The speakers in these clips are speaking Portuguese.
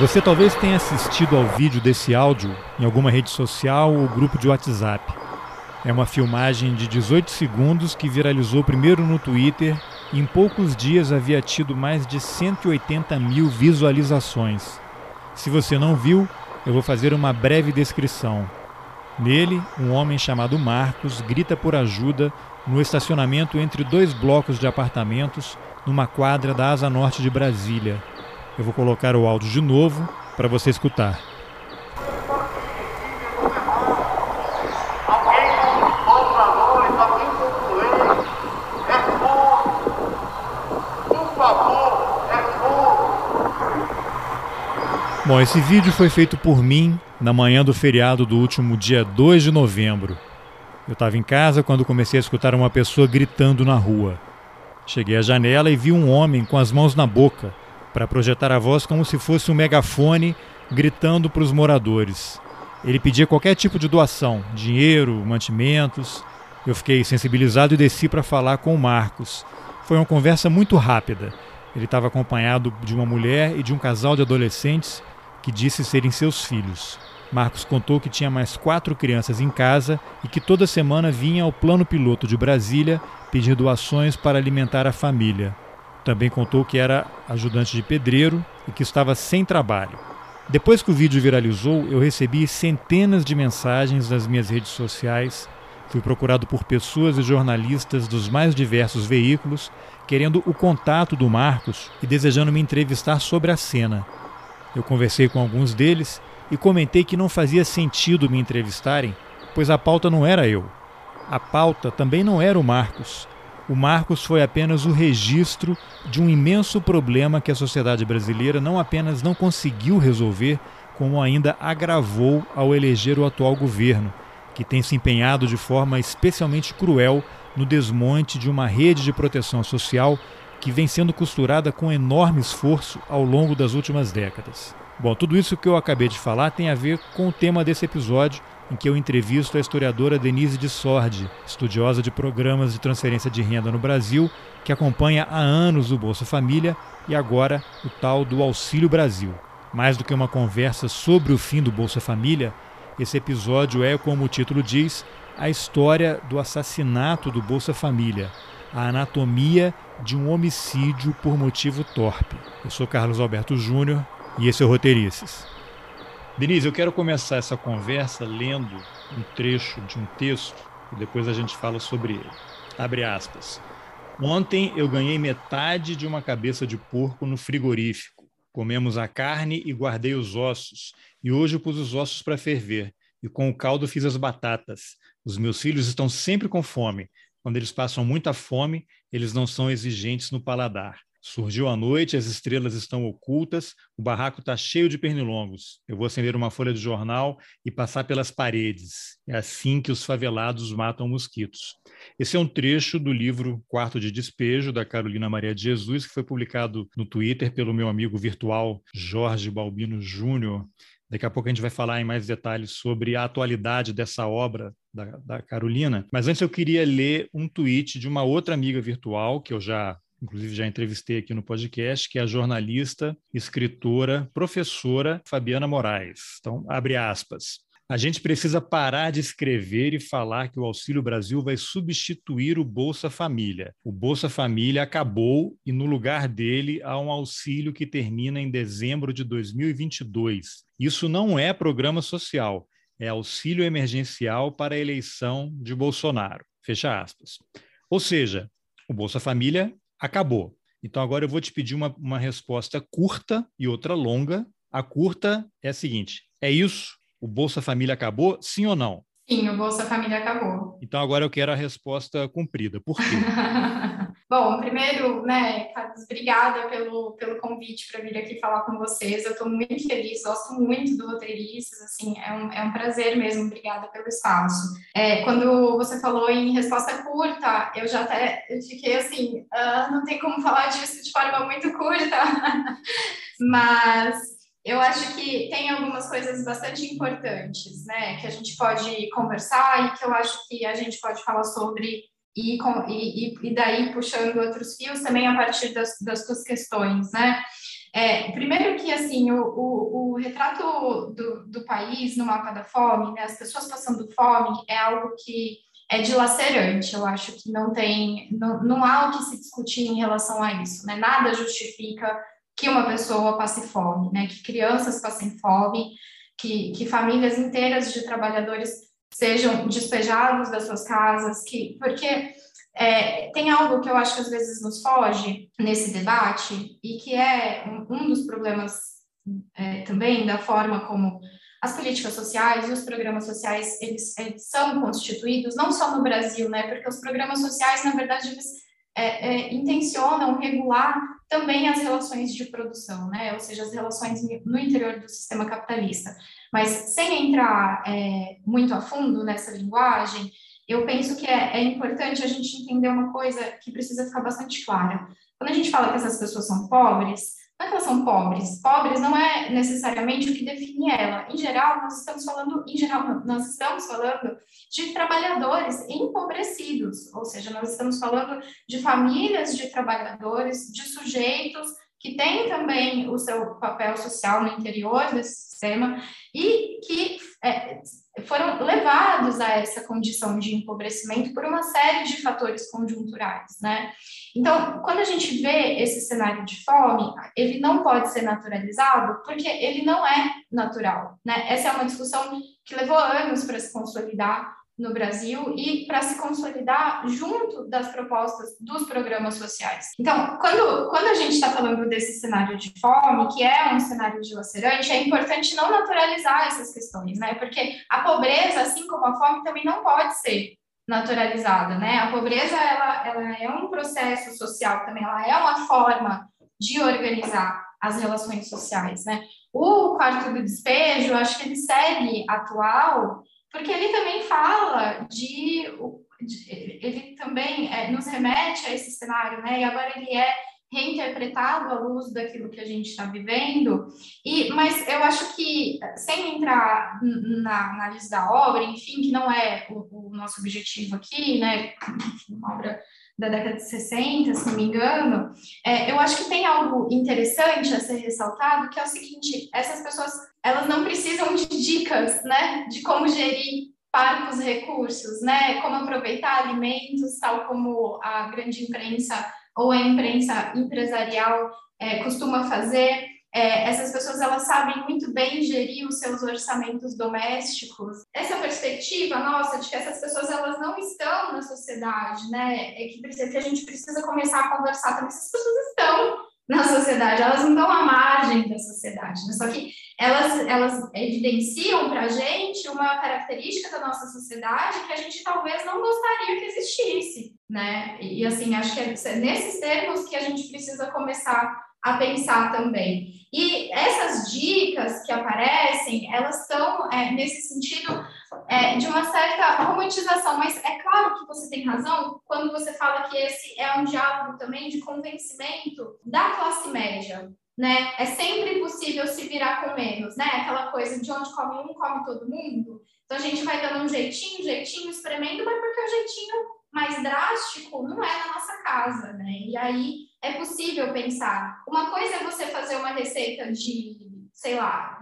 Você talvez tenha assistido ao vídeo desse áudio em alguma rede social ou grupo de WhatsApp. É uma filmagem de 18 segundos que viralizou primeiro no Twitter e em poucos dias havia tido mais de 180 mil visualizações. Se você não viu, eu vou fazer uma breve descrição. Nele, um homem chamado Marcos grita por ajuda no estacionamento entre dois blocos de apartamentos numa quadra da Asa Norte de Brasília. Eu vou colocar o áudio de novo para você escutar. Bom, esse vídeo foi feito por mim na manhã do feriado do último dia 2 de novembro. Eu estava em casa quando comecei a escutar uma pessoa gritando na rua. Cheguei à janela e vi um homem com as mãos na boca, para projetar a voz como se fosse um megafone gritando para os moradores. Ele pedia qualquer tipo de doação, dinheiro, mantimentos. Eu fiquei sensibilizado e desci para falar com o Marcos. Foi uma conversa muito rápida. Ele estava acompanhado de uma mulher e de um casal de adolescentes que disse serem seus filhos. Marcos contou que tinha mais quatro crianças em casa e que toda semana vinha ao plano piloto de Brasília pedir doações para alimentar a família. Também contou que era ajudante de pedreiro e que estava sem trabalho. Depois que o vídeo viralizou, eu recebi centenas de mensagens nas minhas redes sociais. Fui procurado por pessoas e jornalistas dos mais diversos veículos, querendo o contato do Marcos e desejando me entrevistar sobre a cena. Eu conversei com alguns deles e comentei que não fazia sentido me entrevistarem, pois a pauta não era eu. A pauta também não era o Marcos o Marcos foi apenas o registro de um imenso problema que a sociedade brasileira não apenas não conseguiu resolver, como ainda agravou ao eleger o atual governo, que tem se empenhado de forma especialmente cruel no desmonte de uma rede de proteção social que vem sendo costurada com enorme esforço ao longo das últimas décadas. Bom, tudo isso que eu acabei de falar tem a ver com o tema desse episódio, em que eu entrevisto a historiadora Denise de Sordi, estudiosa de programas de transferência de renda no Brasil, que acompanha há anos o Bolsa Família e agora o tal do Auxílio Brasil. Mais do que uma conversa sobre o fim do Bolsa Família, esse episódio é, como o título diz, a história do assassinato do Bolsa Família, a anatomia de um homicídio por motivo torpe. Eu sou Carlos Alberto Júnior e esse é o Roteirices. Denise, eu quero começar essa conversa lendo um trecho de um texto e depois a gente fala sobre ele. Abre aspas. Ontem eu ganhei metade de uma cabeça de porco no frigorífico. Comemos a carne e guardei os ossos. E hoje pus os ossos para ferver. E com o caldo fiz as batatas. Os meus filhos estão sempre com fome. Quando eles passam muita fome, eles não são exigentes no paladar. Surgiu a noite, as estrelas estão ocultas, o barraco está cheio de pernilongos. Eu vou acender uma folha de jornal e passar pelas paredes. É assim que os favelados matam mosquitos. Esse é um trecho do livro Quarto de Despejo, da Carolina Maria de Jesus, que foi publicado no Twitter pelo meu amigo virtual Jorge Balbino Júnior. Daqui a pouco a gente vai falar em mais detalhes sobre a atualidade dessa obra da, da, Carolina. Mas antes eu queria ler um tweet de uma outra amiga virtual que eu já inclusive já entrevistei aqui no podcast, que é a jornalista, escritora, professora Fabiana Moraes. Então, abre aspas. A gente precisa parar de escrever e falar que o Auxílio Brasil vai substituir o Bolsa Família. O Bolsa Família acabou e, no lugar dele, há um auxílio que termina em dezembro de 2022. Isso não é programa social, é auxílio emergencial para a eleição de Bolsonaro. Fecha aspas. Ou seja, o Bolsa Família acabou. Então agora eu vou te pedir uma, uma resposta curta e outra longa. A curta é a seguinte: é isso? O Bolsa Família acabou? Sim ou não? Sim, o Bolsa Família acabou. Então agora eu quero a resposta cumprida. Por quê? Bom, primeiro, né, Carlos, obrigada pelo, pelo convite para vir aqui falar com vocês. Eu estou muito feliz, gosto muito do Roteiristas, assim, é um, é um prazer mesmo, obrigada pelo espaço. É, quando você falou em resposta curta, eu já até fiquei assim, ah, não tem como falar disso de forma muito curta, mas eu acho que tem algumas coisas bastante importantes, né, que a gente pode conversar e que eu acho que a gente pode falar sobre e, e, e daí puxando outros fios também a partir das, das tuas questões, né? É, primeiro que, assim, o, o, o retrato do, do, país no mapa da fome, né, as pessoas passando fome, é algo que é dilacerante. Eu acho que não tem, não, não há o que se discutir em relação a isso, né? Nada justifica que uma pessoa passe fome, né? Que crianças passem fome, que, que famílias inteiras de trabalhadores sejam despejados das suas casas, que porque é, tem algo que eu acho que às vezes nos foge nesse debate e que é um, um dos problemas é, também da forma como as políticas sociais e os programas sociais eles, eles, são constituídos não só no Brasil, né? Porque os programas sociais na verdade eles é, é, intencionam regular também as relações de produção, né? Ou seja, as relações no interior do sistema capitalista. Mas sem entrar é, muito a fundo nessa linguagem, eu penso que é, é, importante a gente entender uma coisa que precisa ficar bastante clara. Quando a gente fala que essas pessoas são pobres, não é que elas são pobres. Pobres não é necessariamente o que define ela. Em geral, nós estamos falando, em geral, nós estamos falando de trabalhadores empobrecidos, ou seja, nós estamos falando de famílias de trabalhadores, de sujeitos que têm também o seu papel social no interior desse sistema e que é, foram levados a essa condição de empobrecimento por uma série de fatores conjunturais, né? Então, quando a gente vê esse cenário de fome, ele não pode ser naturalizado porque ele não é natural, né? Essa é uma discussão que levou anos para se consolidar no Brasil e para se consolidar junto das propostas dos programas sociais. Então, quando, quando a gente está falando desse cenário de fome, que é um cenário dilacerante, é importante não naturalizar essas questões, né? Porque a pobreza, assim como a fome, também não pode ser naturalizada, né? A pobreza, ela, ela é um processo social também, ela é uma forma de organizar as relações sociais, né? O quarto do despejo, acho que ele segue atual, porque ele também fala de, de ele também é, nos remete a esse cenário, né? E agora ele é reinterpretado à luz daquilo que a gente está vivendo. E, mas eu acho que sem entrar na análise da obra, enfim, que não é o, o nosso objetivo aqui, né? Uma obra da década de 60, se não me engano, é, eu acho que tem algo interessante a ser ressaltado, que é o seguinte, essas pessoas, elas não precisam de dicas, né, de como gerir parcos recursos, né, como aproveitar alimentos, tal como a grande imprensa ou a imprensa empresarial é, costuma fazer, é, essas pessoas elas sabem muito bem gerir os seus orçamentos domésticos. Essa perspectiva nossa de que essas pessoas elas não estão na sociedade, né? É que, que a gente precisa começar a conversar também. Essas pessoas estão na sociedade, elas não estão à margem da sociedade, né? só que elas, elas evidenciam para a gente uma característica da nossa sociedade que a gente talvez não gostaria que existisse, né? E assim, acho que é nesses termos que a gente precisa começar a pensar também. E essas dicas que aparecem, elas estão é, nesse sentido é, de uma certa romantização, mas é claro que você tem razão quando você fala que esse é um diálogo também de convencimento da classe média. Né? É sempre possível se virar com menos, né? Aquela coisa de onde come um, come todo mundo. Então a gente vai dando um jeitinho, jeitinho, espremendo, mas porque o jeitinho mais drástico não é na casa, né? E aí é possível pensar. Uma coisa é você fazer uma receita de, sei lá,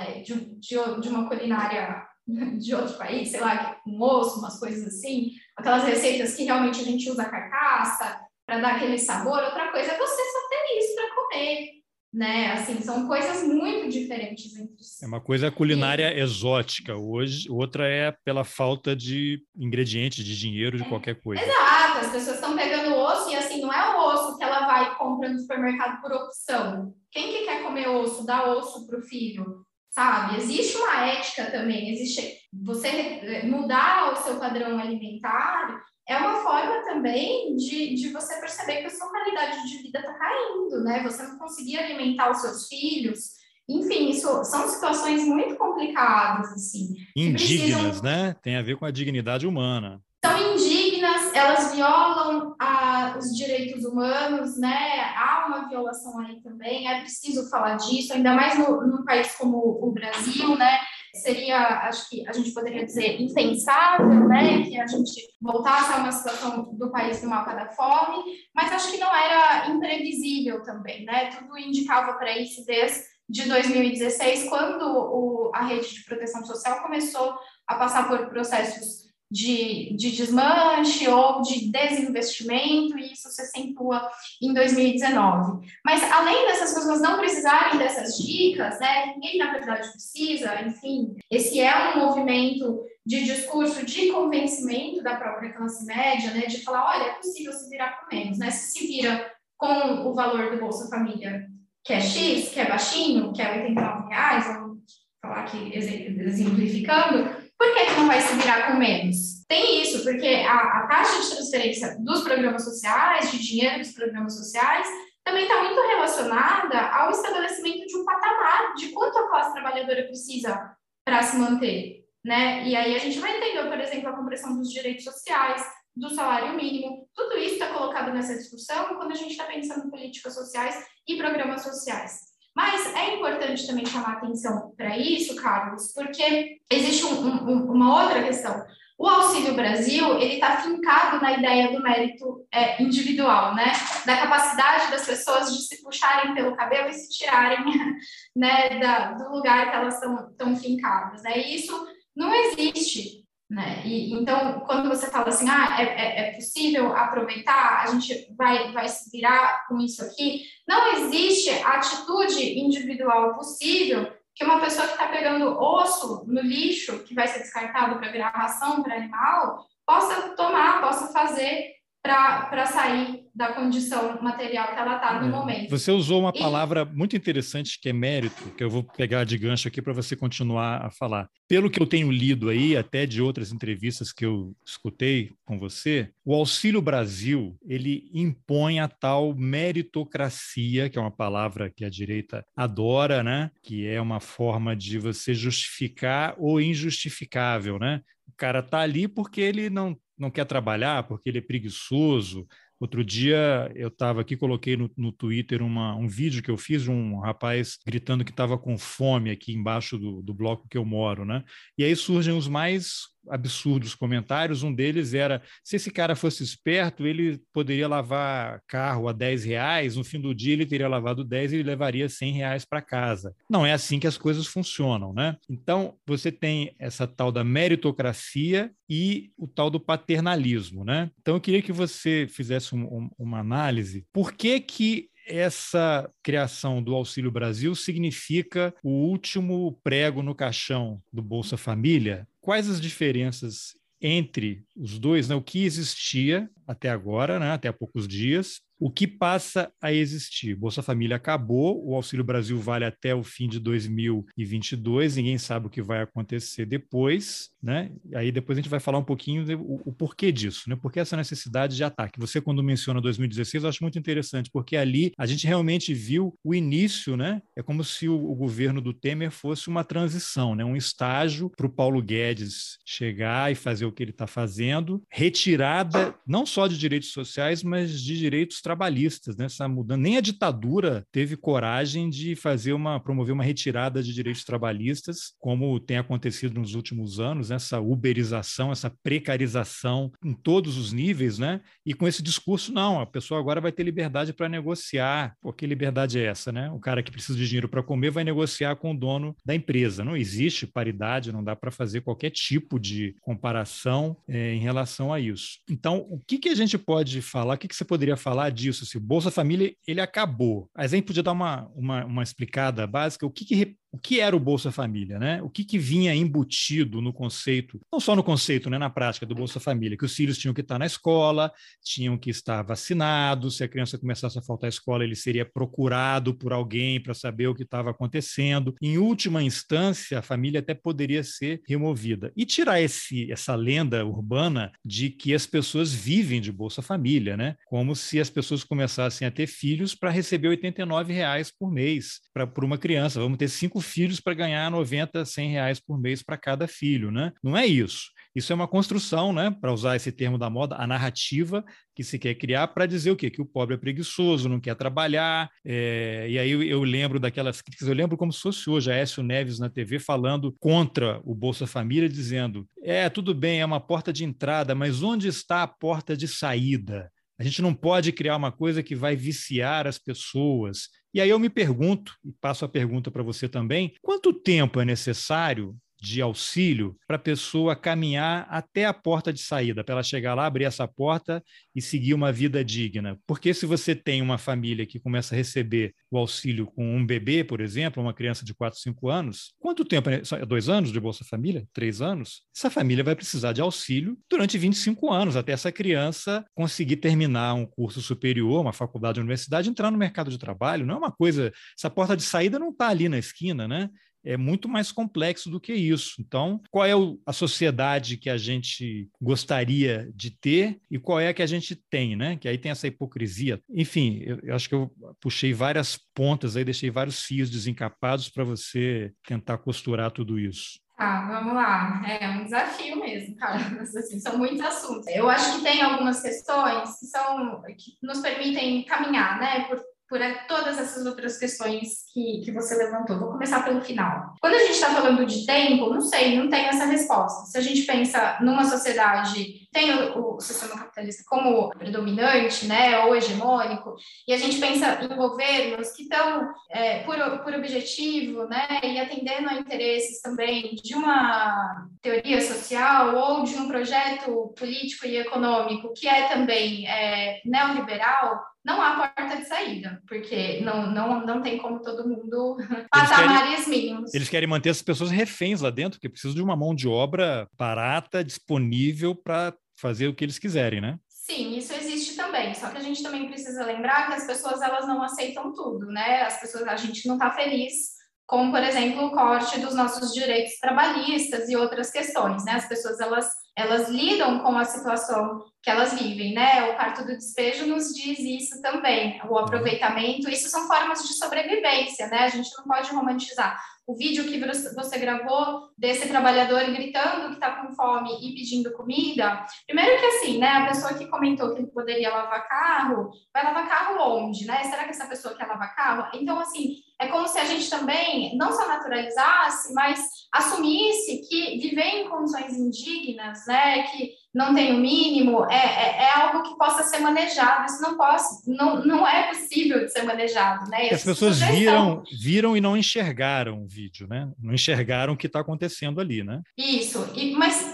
é, de, de, de uma culinária de outro país, sei lá, com osso, umas coisas assim, aquelas receitas que realmente a gente usa carcaça para dar aquele sabor. Outra coisa é você só ter isso para comer né? Assim, são coisas muito diferentes entre si. É uma coisa culinária e... exótica hoje, outra é pela falta de ingredientes, de dinheiro, de é. qualquer coisa. Exato, as pessoas estão pegando osso e assim, não é o osso que ela vai e compra no supermercado por opção. Quem que quer comer osso, dá osso para o filho, sabe? Existe uma ética também, existe você mudar o seu padrão alimentar é uma forma também de, de você perceber que a sua qualidade de vida está caindo, né? Você não conseguir alimentar os seus filhos. Enfim, isso são situações muito complicadas, assim. Indignas, precisam... né? Tem a ver com a dignidade humana. São indignas, elas violam a, os direitos humanos, né? Há uma violação aí também, é preciso falar disso, ainda mais no, num país como o Brasil, né? Seria, acho que a gente poderia dizer, impensável, né, que a gente voltasse a uma situação do país do mapa da fome, mas acho que não era imprevisível também, né, tudo indicava para isso desde de 2016, quando o, a rede de proteção social começou a passar por processos de, de desmanche ou de desinvestimento, e isso se acentua em 2019. Mas, além dessas pessoas não precisarem dessas dicas, né, ninguém, na verdade, precisa, enfim, esse é um movimento de discurso de convencimento da própria classe média, né, de falar, olha, é possível se virar com menos, né, se se vira com o valor do Bolsa Família, que é X, que é baixinho, que é 89 reais, vamos falar aqui exemplificando, por que, que não vai se virar com menos? Tem isso, porque a, a taxa de transferência dos programas sociais, de dinheiro dos programas sociais, também está muito relacionada ao estabelecimento de um patamar de quanto a classe trabalhadora precisa para se manter, né? E aí a gente vai entender, por exemplo, a compressão dos direitos sociais, do salário mínimo, tudo isso está colocado nessa discussão quando a gente está pensando em políticas sociais e programas sociais. Mas é importante também chamar atenção para isso, Carlos, porque existe um, um, uma outra questão. O Auxílio Brasil, ele está fincado na ideia do mérito é, individual, né? Da capacidade das pessoas de se puxarem pelo cabelo e se tirarem né, da, do lugar que elas estão fincadas, né? E isso não existe né? E, então, quando você fala assim, ah, é, é, é, possível aproveitar, a gente vai, vai se virar com isso aqui, não existe atitude individual possível que uma pessoa que está pegando osso no lixo, que vai ser descartado para virar ração para animal, possa tomar, possa fazer para sair da condição material que ela está no é. momento. Você usou uma e... palavra muito interessante que é mérito, que eu vou pegar de gancho aqui para você continuar a falar. Pelo que eu tenho lido aí, até de outras entrevistas que eu escutei com você, o Auxílio Brasil ele impõe a tal meritocracia, que é uma palavra que a direita adora, né? Que é uma forma de você justificar o injustificável, né? O cara está ali porque ele não não quer trabalhar porque ele é preguiçoso. Outro dia eu estava aqui, coloquei no, no Twitter uma, um vídeo que eu fiz de um rapaz gritando que estava com fome aqui embaixo do, do bloco que eu moro, né? E aí surgem os mais absurdos comentários. Um deles era: se esse cara fosse esperto, ele poderia lavar carro a 10 reais, no fim do dia ele teria lavado 10 e ele levaria 100 reais para casa. Não é assim que as coisas funcionam, né? Então, você tem essa tal da meritocracia e o tal do paternalismo, né? Então, eu queria que você fizesse um, um, uma análise. Por que que essa criação do Auxílio Brasil significa o último prego no caixão do Bolsa Família? Quais as diferenças entre os dois, né? o que existia até agora, né? até há poucos dias, o que passa a existir. Bolsa Família acabou, o Auxílio Brasil vale até o fim de 2022, ninguém sabe o que vai acontecer depois, né? Aí depois a gente vai falar um pouquinho o, o porquê disso, né? Porque essa necessidade de ataque. Você, quando menciona 2016, eu acho muito interessante, porque ali a gente realmente viu o início, né? É como se o, o governo do Temer fosse uma transição, né? Um estágio para o Paulo Guedes chegar e fazer o que ele está fazendo, retirada não só de direitos sociais, mas de direitos trabalhistas, né? Essa mudança, nem a ditadura teve coragem de fazer uma promover uma retirada de direitos trabalhistas, como tem acontecido nos últimos anos, né? essa uberização, essa precarização em todos os níveis, né? E com esse discurso não, a pessoa agora vai ter liberdade para negociar. Pô, que liberdade é essa, né? O cara que precisa de dinheiro para comer vai negociar com o dono da empresa. Não existe paridade, não dá para fazer qualquer tipo de comparação é, em relação a isso. Então, o que, que a gente pode falar? O que, que você poderia falar disso. Assim, o Bolsa Família ele acabou. A gente podia dar uma, uma, uma explicada básica, o que, que o que era o Bolsa Família, né? O que, que vinha embutido no conceito, não só no conceito, né, na prática do Bolsa Família, que os filhos tinham que estar na escola, tinham que estar vacinados, se a criança começasse a faltar à escola, ele seria procurado por alguém para saber o que estava acontecendo. Em última instância, a família até poderia ser removida. E tirar esse, essa lenda urbana de que as pessoas vivem de Bolsa Família, né? Como se as pessoas começassem a ter filhos para receber 89 reais por mês para uma criança. Vamos ter cinco filhos para ganhar 90, 100 reais por mês para cada filho, né? Não é isso. Isso é uma construção, né, para usar esse termo da moda, a narrativa que se quer criar para dizer o quê? Que o pobre é preguiçoso, não quer trabalhar. É... e aí eu, eu, lembro daquelas críticas, eu lembro como se fosse hoje, a Écio Neves na TV falando contra o Bolsa Família, dizendo: é, tudo bem, é uma porta de entrada, mas onde está a porta de saída? A gente não pode criar uma coisa que vai viciar as pessoas. E aí eu me pergunto, e passo a pergunta para você também: quanto tempo é necessário de auxílio para a pessoa caminhar até a porta de saída, para ela chegar lá, abrir essa porta e seguir uma vida digna. Porque se você tem uma família que começa a receber o auxílio com um bebê, por exemplo, uma criança de 4, 5 anos, quanto tempo? É dois anos de Bolsa Família? Três anos? Essa família vai precisar de auxílio durante 25 anos, até essa criança conseguir terminar um curso superior, uma faculdade, uma universidade, entrar no mercado de trabalho. Não é uma coisa. Essa porta de saída não está ali na esquina, né? É muito mais complexo do que isso. Então, qual é a sociedade que a gente gostaria de ter e qual é a que a gente tem, né? Que aí tem essa hipocrisia. Enfim, eu, eu acho que eu puxei várias pontas aí, deixei vários fios desencapados para você tentar costurar tudo isso. Ah, vamos lá. É um desafio mesmo, cara. Assim, são muitos assuntos. Eu acho que tem algumas questões que são que nos permitem caminhar, né, por por todas essas outras questões que, que você levantou. Vou começar pelo final. Quando a gente está falando de tempo, não sei, não tem essa resposta. Se a gente pensa numa sociedade, tem o, o sistema capitalista como predominante, né, ou hegemônico, e a gente pensa em governos que estão é, por, por objetivo, né, e atendendo a interesses também de uma teoria social ou de um projeto político e econômico que é também é, neoliberal, não há porta de saída, porque não, não, não tem como todo mundo patamares mínimos. Eles querem manter as pessoas reféns lá dentro, porque precisam de uma mão de obra barata, disponível para fazer o que eles quiserem, né? Sim, isso existe também. Só que a gente também precisa lembrar que as pessoas elas não aceitam tudo, né? As pessoas, a gente não está feliz com, por exemplo, o corte dos nossos direitos trabalhistas e outras questões, né? As pessoas elas elas lidam com a situação que elas vivem, né? O parto do despejo nos diz isso também, o aproveitamento, isso são formas de sobrevivência, né? A gente não pode romantizar. O vídeo que você gravou desse trabalhador gritando que está com fome e pedindo comida, primeiro que assim, né? A pessoa que comentou que poderia lavar carro, vai lavar carro onde, né? Será que essa pessoa quer lavar carro? Então, assim, é como se a gente também não só naturalizasse, mas assumisse que viver em condições indignas né, que não tem o mínimo, é, é, é, algo que possa ser manejado. Isso não, posso, não, não é possível de ser manejado. Né? As pessoas viram, viram e não enxergaram o vídeo, né? Não enxergaram o que está acontecendo ali, né? Isso. E, mas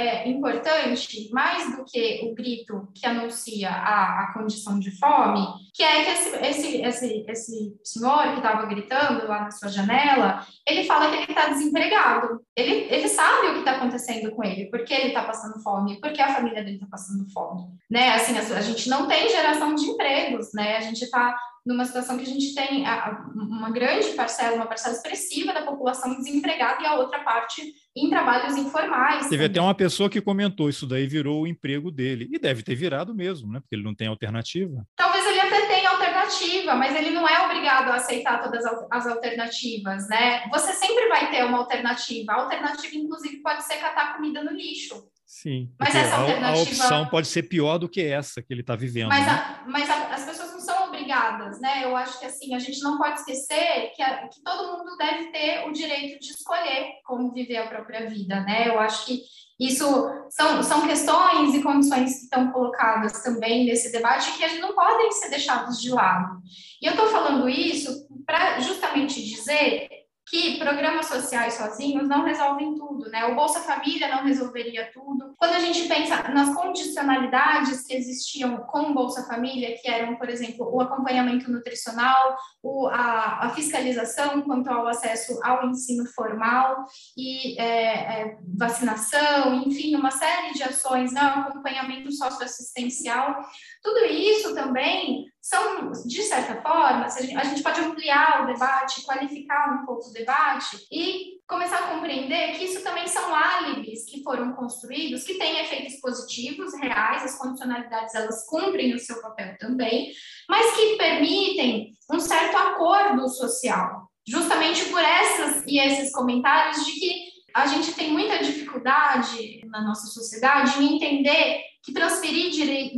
é, importante, mais do que o grito que anuncia a, a condição de fome, que é que esse, esse, esse, esse senhor que estava gritando lá na sua janela, ele fala que ele está desempregado. Ele, ele sabe o que está acontecendo com ele, porque ele está passando fome, porque a família dele está passando fome. Né? Assim, a, a, gente não tem geração de empregos, né? A gente está numa situação que a gente tem uma grande parcela, uma parcela expressiva da população desempregada e a outra parte em trabalhos informais. Teve também. até uma pessoa que comentou isso daí virou o emprego dele. E deve ter virado mesmo, né? Porque ele não tem alternativa. Talvez ele até tenha alternativa, mas ele não é obrigado a aceitar todas as alternativas, né? Você sempre vai ter uma alternativa. A alternativa, inclusive, pode ser catar comida no lixo. Sim, mas essa alternativa... a, opção pode ser pior do que essa que ele está vivendo. Mas, né? a, mas a, as pessoas não são obrigadas, né? Eu acho que assim, a gente não pode esquecer que, a, que todo mundo deve ter o direito de escolher como viver a própria vida, né? Eu acho que isso são, são questões e condições que estão colocadas também nesse debate que não podem ser deixados de lado. E eu estou falando isso para justamente dizer que programas sociais sozinhos não resolvem tudo, né? O Bolsa Família não resolveria tudo. Quando a gente pensa nas condicionalidades que existiam com o Bolsa Família, que eram, por exemplo, o acompanhamento nutricional, o, a, a, fiscalização quanto ao acesso ao ensino formal e é, é, vacinação, enfim, uma série de ações, né? acompanhamento socioassistencial, tudo isso também são, de certa forma, a gente pode ampliar o debate, qualificar um pouco o debate e começar a compreender que isso também são álibis que foram construídos, que têm efeitos positivos, reais, as condicionalidades elas cumprem o seu papel também, mas que permitem um certo acordo social, justamente por essas e esses comentários de que A gente tem muita dificuldade na nossa sociedade em entender que transferir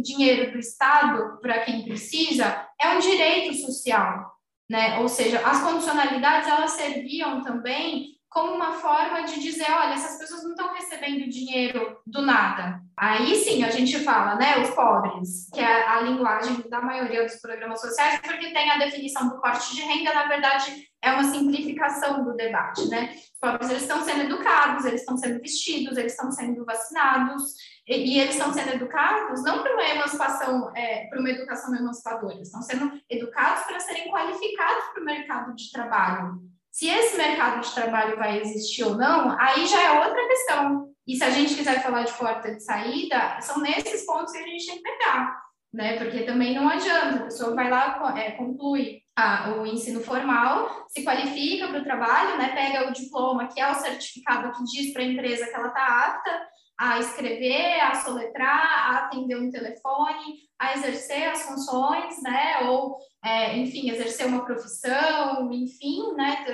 dinheiro do Estado para quem precisa é um direito social, né? Ou seja, as condicionalidades elas serviam também como uma forma de dizer, olha, essas pessoas não estão recebendo dinheiro do nada. Aí sim a gente fala, né, os pobres, que é a linguagem da maioria dos programas sociais, porque tem a definição do corte de renda, na verdade, é uma simplificação do debate, né? Os pobres eles estão sendo educados, eles estão sendo vestidos, eles estão sendo vacinados, e, e eles estão sendo educados não para uma emancipação, é, para uma educação emancipadora, eles estão sendo educados para serem qualificados para o mercado de trabalho. Se esse mercado de trabalho vai existir ou não, aí já é outra questão. E se a gente quiser falar de porta de saída, são nesses pontos que a gente tem que pegar, né? Porque também não adianta, a pessoa vai lá, é, conclui a, o ensino formal, se qualifica para o trabalho, né? Pega o diploma, que é o certificado que diz para a empresa que ela está apta a escrever, a soletrar, a atender um telefone, a exercer as funções, né? Ou, é, enfim, exercer uma profissão, enfim, né?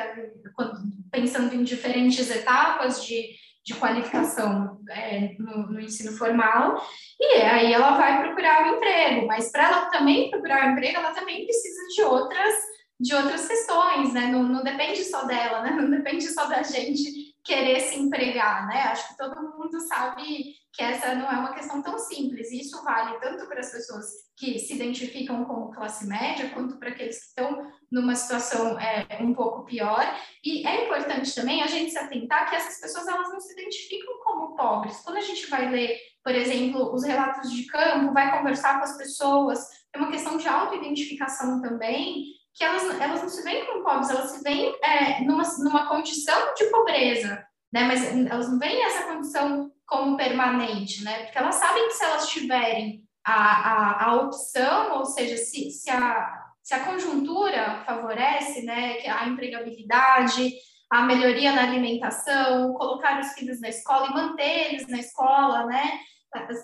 Pensando em diferentes etapas de, de qualificação é, no, no, ensino formal, e aí ela vai procurar o um emprego, mas para ela também procurar o um emprego, ela também precisa de outras de outras questões, né? Não, não depende só dela, né? Não depende só da gente querer se empregar, né? Acho que todo mundo sabe que essa não é uma questão tão simples. E isso vale tanto para as pessoas que se identificam como classe média, quanto para aqueles que estão numa situação é, um pouco pior. E é importante também a gente se atentar que essas pessoas elas não se identificam como pobres. Quando a gente vai ler, por exemplo, os relatos de campo, vai conversar com as pessoas, é uma questão de autoidentificação também que elas, elas não se veem como pobres, elas se veem é, numa, numa condição de pobreza, né? Mas elas não veem essa condição como permanente, né? Porque elas sabem que se elas tiverem a, a, a opção, ou seja, se, se, a, se a conjuntura favorece, né, a empregabilidade, a melhoria na alimentação, colocar os filhos na escola e manter eles na escola, né?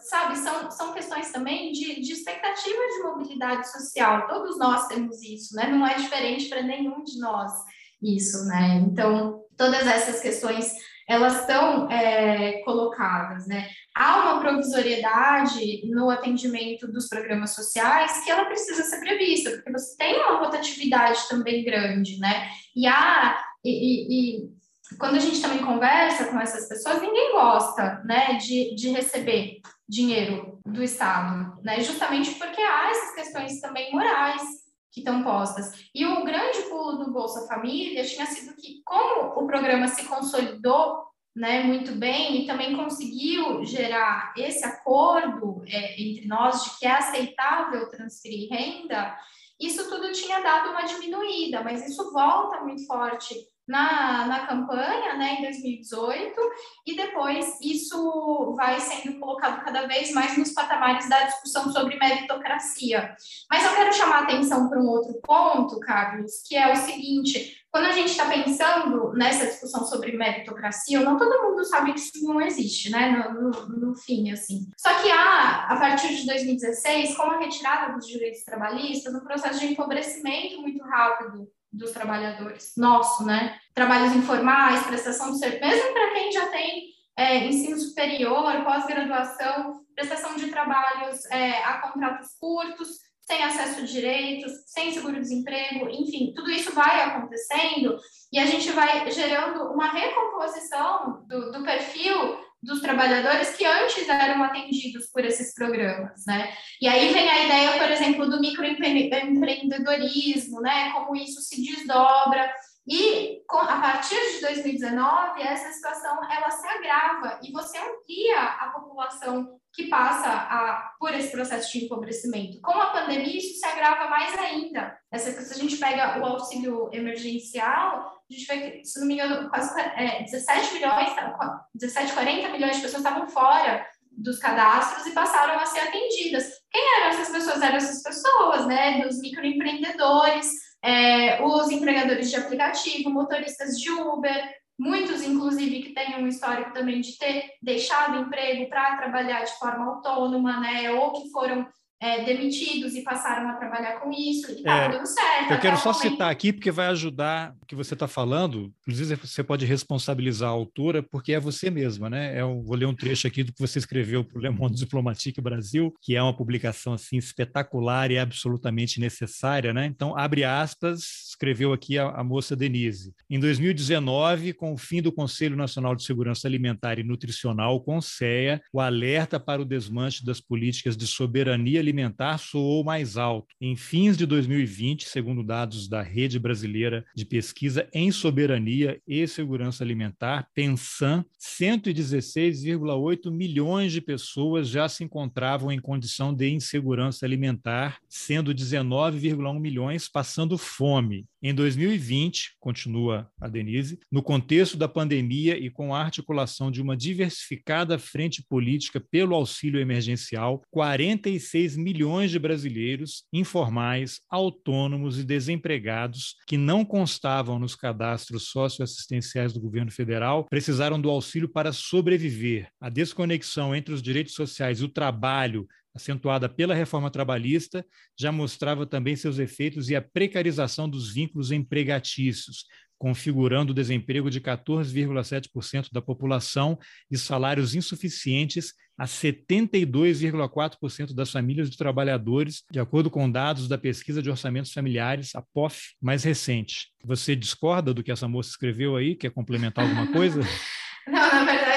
Sabe, são, são questões também de, de expectativa de mobilidade social. Todos nós temos isso, né? Não é diferente para nenhum de nós isso, né? Então, todas essas questões elas estão é, colocadas, né? Há uma provisoriedade no atendimento dos programas sociais que ela precisa ser prevista, porque você tem uma rotatividade também grande, né? E há, e, e, quando a gente também conversa com essas pessoas, ninguém gosta, né, de, de receber dinheiro do Estado, né, justamente porque há essas questões também morais que estão postas. E o grande pulo do Bolsa Família tinha sido que, como o programa se consolidou né, muito bem e também conseguiu gerar esse acordo é, entre nós de que é aceitável transferir renda, isso tudo tinha dado uma diminuída, mas isso volta muito forte na, na campanha, né, em 2018, e depois isso vai sendo colocado cada vez mais nos patamares da discussão sobre meritocracia. Mas eu quero chamar a atenção para um outro ponto, Carlos, que é o seguinte: quando a gente está pensando nessa discussão sobre meritocracia, não todo mundo sabe que isso não existe, né, no, no, no fim, assim. Só que há, a partir de 2016, com a retirada dos direitos trabalhistas, um processo de empobrecimento muito rápido dos trabalhadores, nosso, né? Trabalhos informais, prestação de serviço, mesmo para quem já tem é, ensino superior, pós-graduação, prestação de trabalhos é, a contratos curtos, sem acesso a direitos, sem seguro-desemprego, enfim, tudo isso vai acontecendo e a gente vai gerando uma recomposição do, do perfil dos trabalhadores que antes eram atendidos por esses programas, né? E aí vem a ideia, por exemplo, do microempreendedorismo, né? Como isso se desdobra. E a partir de 2019, essa situação ela se agrava e você amplia a população que passa a, por esse processo de empobrecimento. Com a pandemia, isso se agrava mais ainda. Essa, se a gente pega o auxílio emergencial, a gente vê que, se não me engano, quase é, 17 milhões, 17, 40 milhões de pessoas estavam fora dos cadastros e passaram a ser atendidas. Quem eram essas pessoas? Eram essas pessoas, né, dos microempreendedores, é, os empregadores de aplicativo, motoristas de Uber, muitos, inclusive, que têm um histórico também de ter deixado emprego para trabalhar de forma autônoma, né, ou que foram é, demitidos e passaram a trabalhar com isso e estava é, dando certo. Eu quero só momento... citar aqui, porque vai ajudar o que você está falando. Inclusive, você pode responsabilizar a autora, porque é você mesma, né? Eu vou ler um trecho aqui do que você escreveu para o Le Monde Diplomatique Brasil, que é uma publicação assim espetacular e absolutamente necessária, né? Então, abre aspas, escreveu aqui a, a moça Denise. Em 2019, com o fim do Conselho Nacional de Segurança Alimentar e Nutricional, CONSEA, o alerta para o desmanche das políticas de soberania alimentar alimentar soou mais alto. Em fins de 2020, segundo dados da Rede Brasileira de Pesquisa em Soberania e Segurança Alimentar, Pensan, 116,8 milhões de pessoas já se encontravam em condição de insegurança alimentar, sendo 19,1 milhões passando fome. Em 2020, continua a Denise, no contexto da pandemia e com a articulação de uma diversificada frente política pelo auxílio emergencial, 46 milhões de brasileiros informais, autônomos e desempregados que não constavam nos cadastros socioassistenciais do governo federal precisaram do auxílio para sobreviver. A desconexão entre os direitos sociais e o trabalho acentuada pela reforma trabalhista, já mostrava também seus efeitos e a precarização dos vínculos empregatícios, configurando o desemprego de 14,7% da população e salários insuficientes a 72,4% das famílias de trabalhadores, de acordo com dados da pesquisa de orçamentos familiares, a POF, mais recente. Você discorda do que essa moça escreveu aí? Quer complementar alguma coisa? Não, na verdade,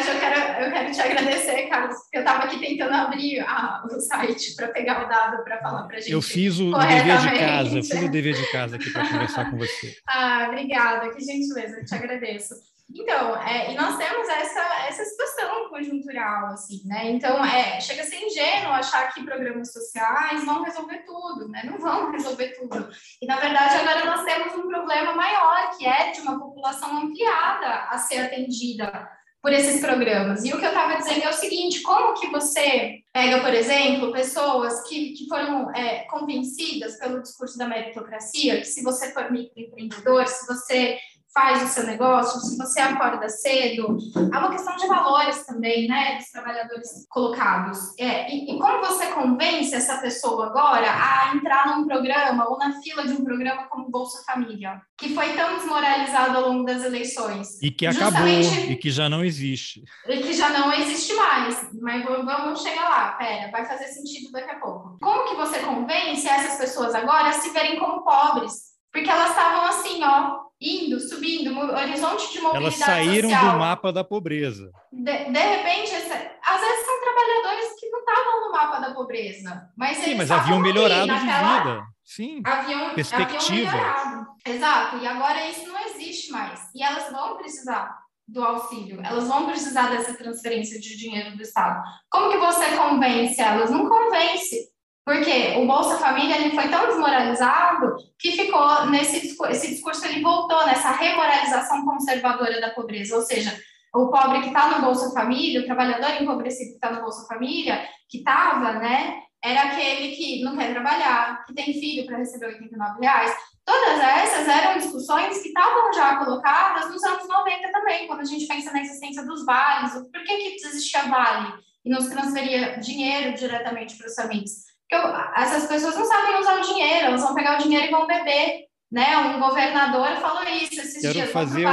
quero, eu te agradecer, Carlos, porque eu estava aqui tentando abrir a, o site para pegar o dado para falar para a gente. Eu fiz o dever de casa, fiz o dever de casa aqui para conversar com você. Ah, obrigada, que gentileza, eu te agradeço. Então, é, e nós temos essa, essa situação conjuntural, assim, né? Então, é, chega a ser ingênuo achar que programas sociais vão resolver tudo, né? Não vão resolver tudo. E, na verdade, agora nós temos um problema maior, que é de uma população ampliada a ser atendida por esses programas. E o que eu estava dizendo é o seguinte: como que você pega, por exemplo, pessoas que, que foram é, convencidas pelo discurso da meritocracia, que se você for microempreendedor, se você faz o seu negócio, se você acorda cedo, é uma questão de valores também, né, dos trabalhadores colocados. É, e, e, como você convence essa pessoa agora a entrar num programa ou na fila de um programa como Bolsa Família, que foi tão desmoralizado ao longo das eleições? E que acabou, e que já não existe. E que já não existe mais, mas vamos chegar lá, pera, vai fazer sentido daqui a pouco. Como que você convence essas pessoas agora a se verem como pobres? Porque elas estavam assim, ó, indo, subindo, horizonte de mobilidade Elas saíram social. do mapa da pobreza. De, de repente, essa, às vezes são trabalhadores que não estavam no mapa da pobreza, mas Sim, mas haviam melhorado de vida. Sim, haviam, perspectiva. Haviam Exato, e agora isso não existe mais. E elas vão precisar do auxílio, elas vão precisar dessa transferência de dinheiro do Estado. Como que você convence elas? Não convence. Porque o Bolsa Família ele foi tão desmoralizado que ficou nesse discurso, esse discurso ele voltou nessa remoralização conservadora da pobreza, ou seja, o pobre que está no Bolsa Família, o trabalhador empobrecido que está no Bolsa Família, que estava, né, era aquele que não quer trabalhar, que tem filho para receber 89 reais. Todas essas eram discussões que estavam já colocadas nos anos 90 também, quando a gente pensa na existência dos vales, por que, que existia vale e nos transferia dinheiro diretamente para os famílias? Porque essas pessoas não sabem usar o dinheiro, elas vão pegar o dinheiro e vão beber. Né? Um governador falou isso esses quero dias. Fazer,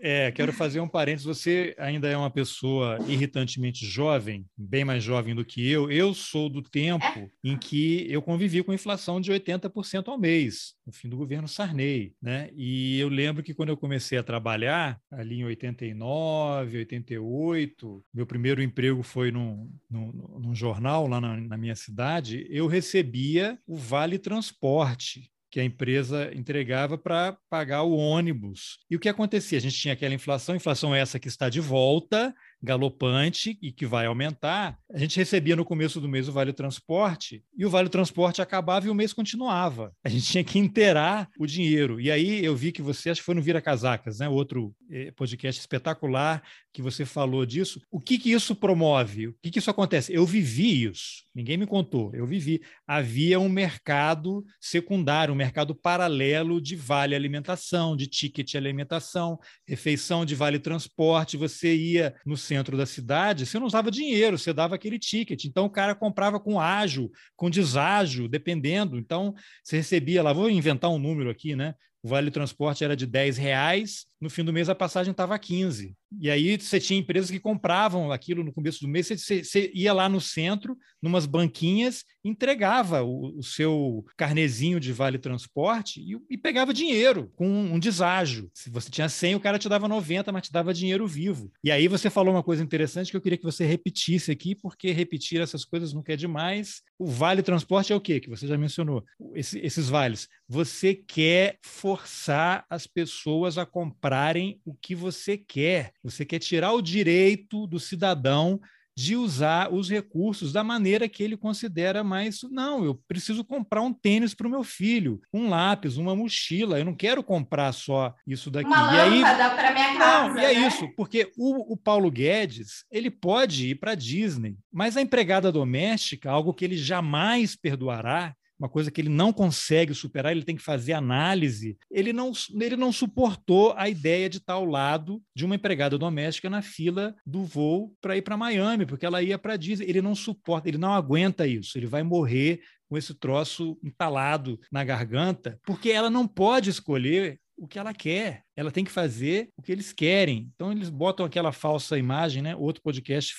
é, quero fazer um parênteses. Você ainda é uma pessoa irritantemente jovem, bem mais jovem do que eu. Eu sou do tempo é. em que eu convivi com inflação de 80% ao mês, no fim do governo Sarney. Né? E eu lembro que quando eu comecei a trabalhar, ali em 89, 88, meu primeiro emprego foi num, num, num jornal lá na, na minha cidade, eu recebia o Vale Transporte que a empresa entregava para pagar o ônibus. E o que acontecia? A gente tinha aquela inflação, inflação essa que está de volta, galopante e que vai aumentar, a gente recebia no começo do mês o Vale Transporte e o Vale Transporte acabava e o mês continuava. A gente tinha que inteirar o dinheiro. E aí eu vi que você, acho que foi no Vira Casacas, né? outro eh, podcast espetacular que você falou disso. O que, que isso promove? O que, que isso acontece? Eu vivi isso, ninguém me contou, eu vivi. Havia um mercado secundário, um mercado paralelo de vale alimentação, de ticket alimentação, refeição de vale transporte. Você ia no centro centro da cidade, você não usava dinheiro, você dava aquele ticket. Então o cara comprava com ágio, com deságio, dependendo. Então você recebia lá, vou inventar um número aqui, né? O vale transporte era de 10 reais, no fim do mês a passagem estava 15. E aí você tinha empresas que compravam aquilo no começo do mês, você, você ia lá no centro, numas banquinhas, entregava o, o seu carnezinho de vale transporte e, e, pegava dinheiro com um, deságio. Se você tinha 100, o cara te dava 90, mas te dava dinheiro vivo. E aí você falou uma coisa interessante que eu queria que você repetisse aqui, porque repetir essas coisas nunca é demais. O vale transporte é o quê? Que você já mencionou. Esse, esses vales. Você quer forçar as pessoas a comprarem o que você quer. Você quer tirar o direito do cidadão de usar os recursos da maneira que ele considera mais. Não, eu preciso comprar um tênis para o meu filho, um lápis, uma mochila. Eu não quero comprar só isso daqui. Uma e lâmpada para minha casa. Não, e é né? isso, porque o, o Paulo Guedes ele pode ir para a Disney, mas a empregada doméstica, algo que ele jamais perdoará, uma coisa que ele não consegue superar, ele tem que fazer análise. Ele não, ele não suportou a ideia de estar ao lado de uma empregada doméstica na fila do voo para ir para Miami, porque ela ia para Disney. Ele não suporta, ele não aguenta isso. Ele vai morrer com esse troço entalado na garganta, porque ela não pode escolher o que ela quer. Ela tem que fazer o que eles querem. Então eles botam aquela falsa imagem, né? Outro podcast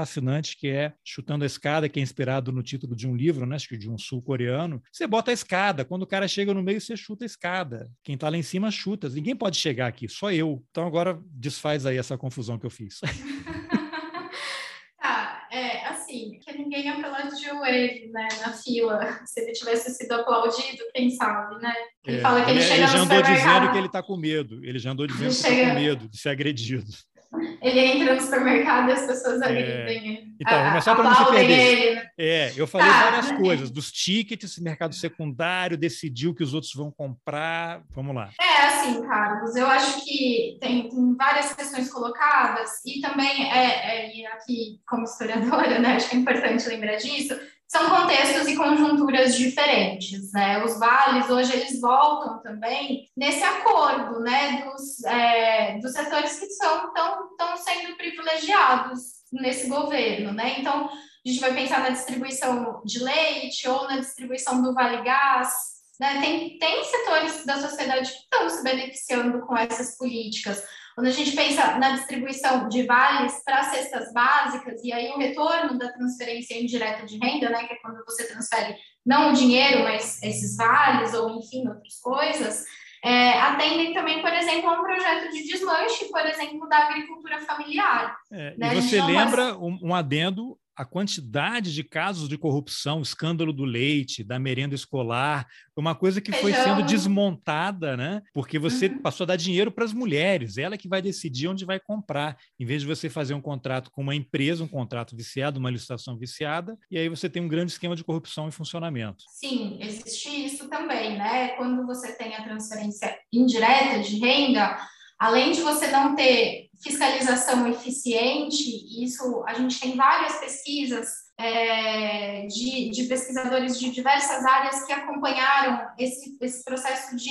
fascinante que é Chutando a Escada, que é inspirado no título de um livro, né, acho que de um sul-coreano. Você bota a escada, quando o cara chega no meio, você chuta a escada. Quem está lá em cima chuta. Ninguém pode chegar aqui, só eu. Então agora desfaz aí essa confusão que eu fiz. tá, é assim, que ninguém aplaudiu ele, né, na fila. Se ele tivesse sido aplaudido, quem sabe, né? Ele é, fala que ele, ele chega ele já andou dizendo que ele está com medo. Ele já andou dizendo ele que está com medo de ser agredido. Ele entra no supermercado e as pessoas agridem é. Então, a, mas só para não se perder. Ele, né? É, eu falei tá, várias né? coisas, dos tickets, mercado secundário, decidiu que os outros vão comprar. Vamos lá. É, assim, Carlos, eu acho que tem, tem várias questões colocadas, e também, é, é, e aqui, como historiadora, né, acho que é importante lembrar disso, são contextos e conjunturas diferentes, né? Os vales hoje eles voltam também nesse acordo, né, dos, é, dos setores que são estão sendo privilegiados nesse governo, né? Então a gente vai pensar na distribuição de leite ou na distribuição do vale gás, né? Tem tem setores da sociedade que estão se beneficiando com essas políticas. Quando a gente pensa na distribuição de vales para cestas básicas, e aí o retorno da transferência indireta de renda, né, que é quando você transfere não o dinheiro, mas esses vales, ou enfim, outras coisas, é, atendem também, por exemplo, a um projeto de desmanche, por exemplo, da agricultura familiar. É, né? E você lembra um, um adendo a quantidade de casos de corrupção, escândalo do leite, da merenda escolar, uma coisa que foi sendo desmontada, né? Porque você uhum. passou a dar dinheiro para as mulheres, ela que vai decidir onde vai comprar, em vez de você fazer um contrato com uma empresa, um contrato viciado, uma licitação viciada, e aí você tem um grande esquema de corrupção em funcionamento. Sim, existe isso também, né? Quando você tem a transferência indireta de renda, além de você não ter fiscalização eficiente, isso a gente tem várias pesquisas é, de, de, pesquisadores de diversas áreas que acompanharam esse, esse processo de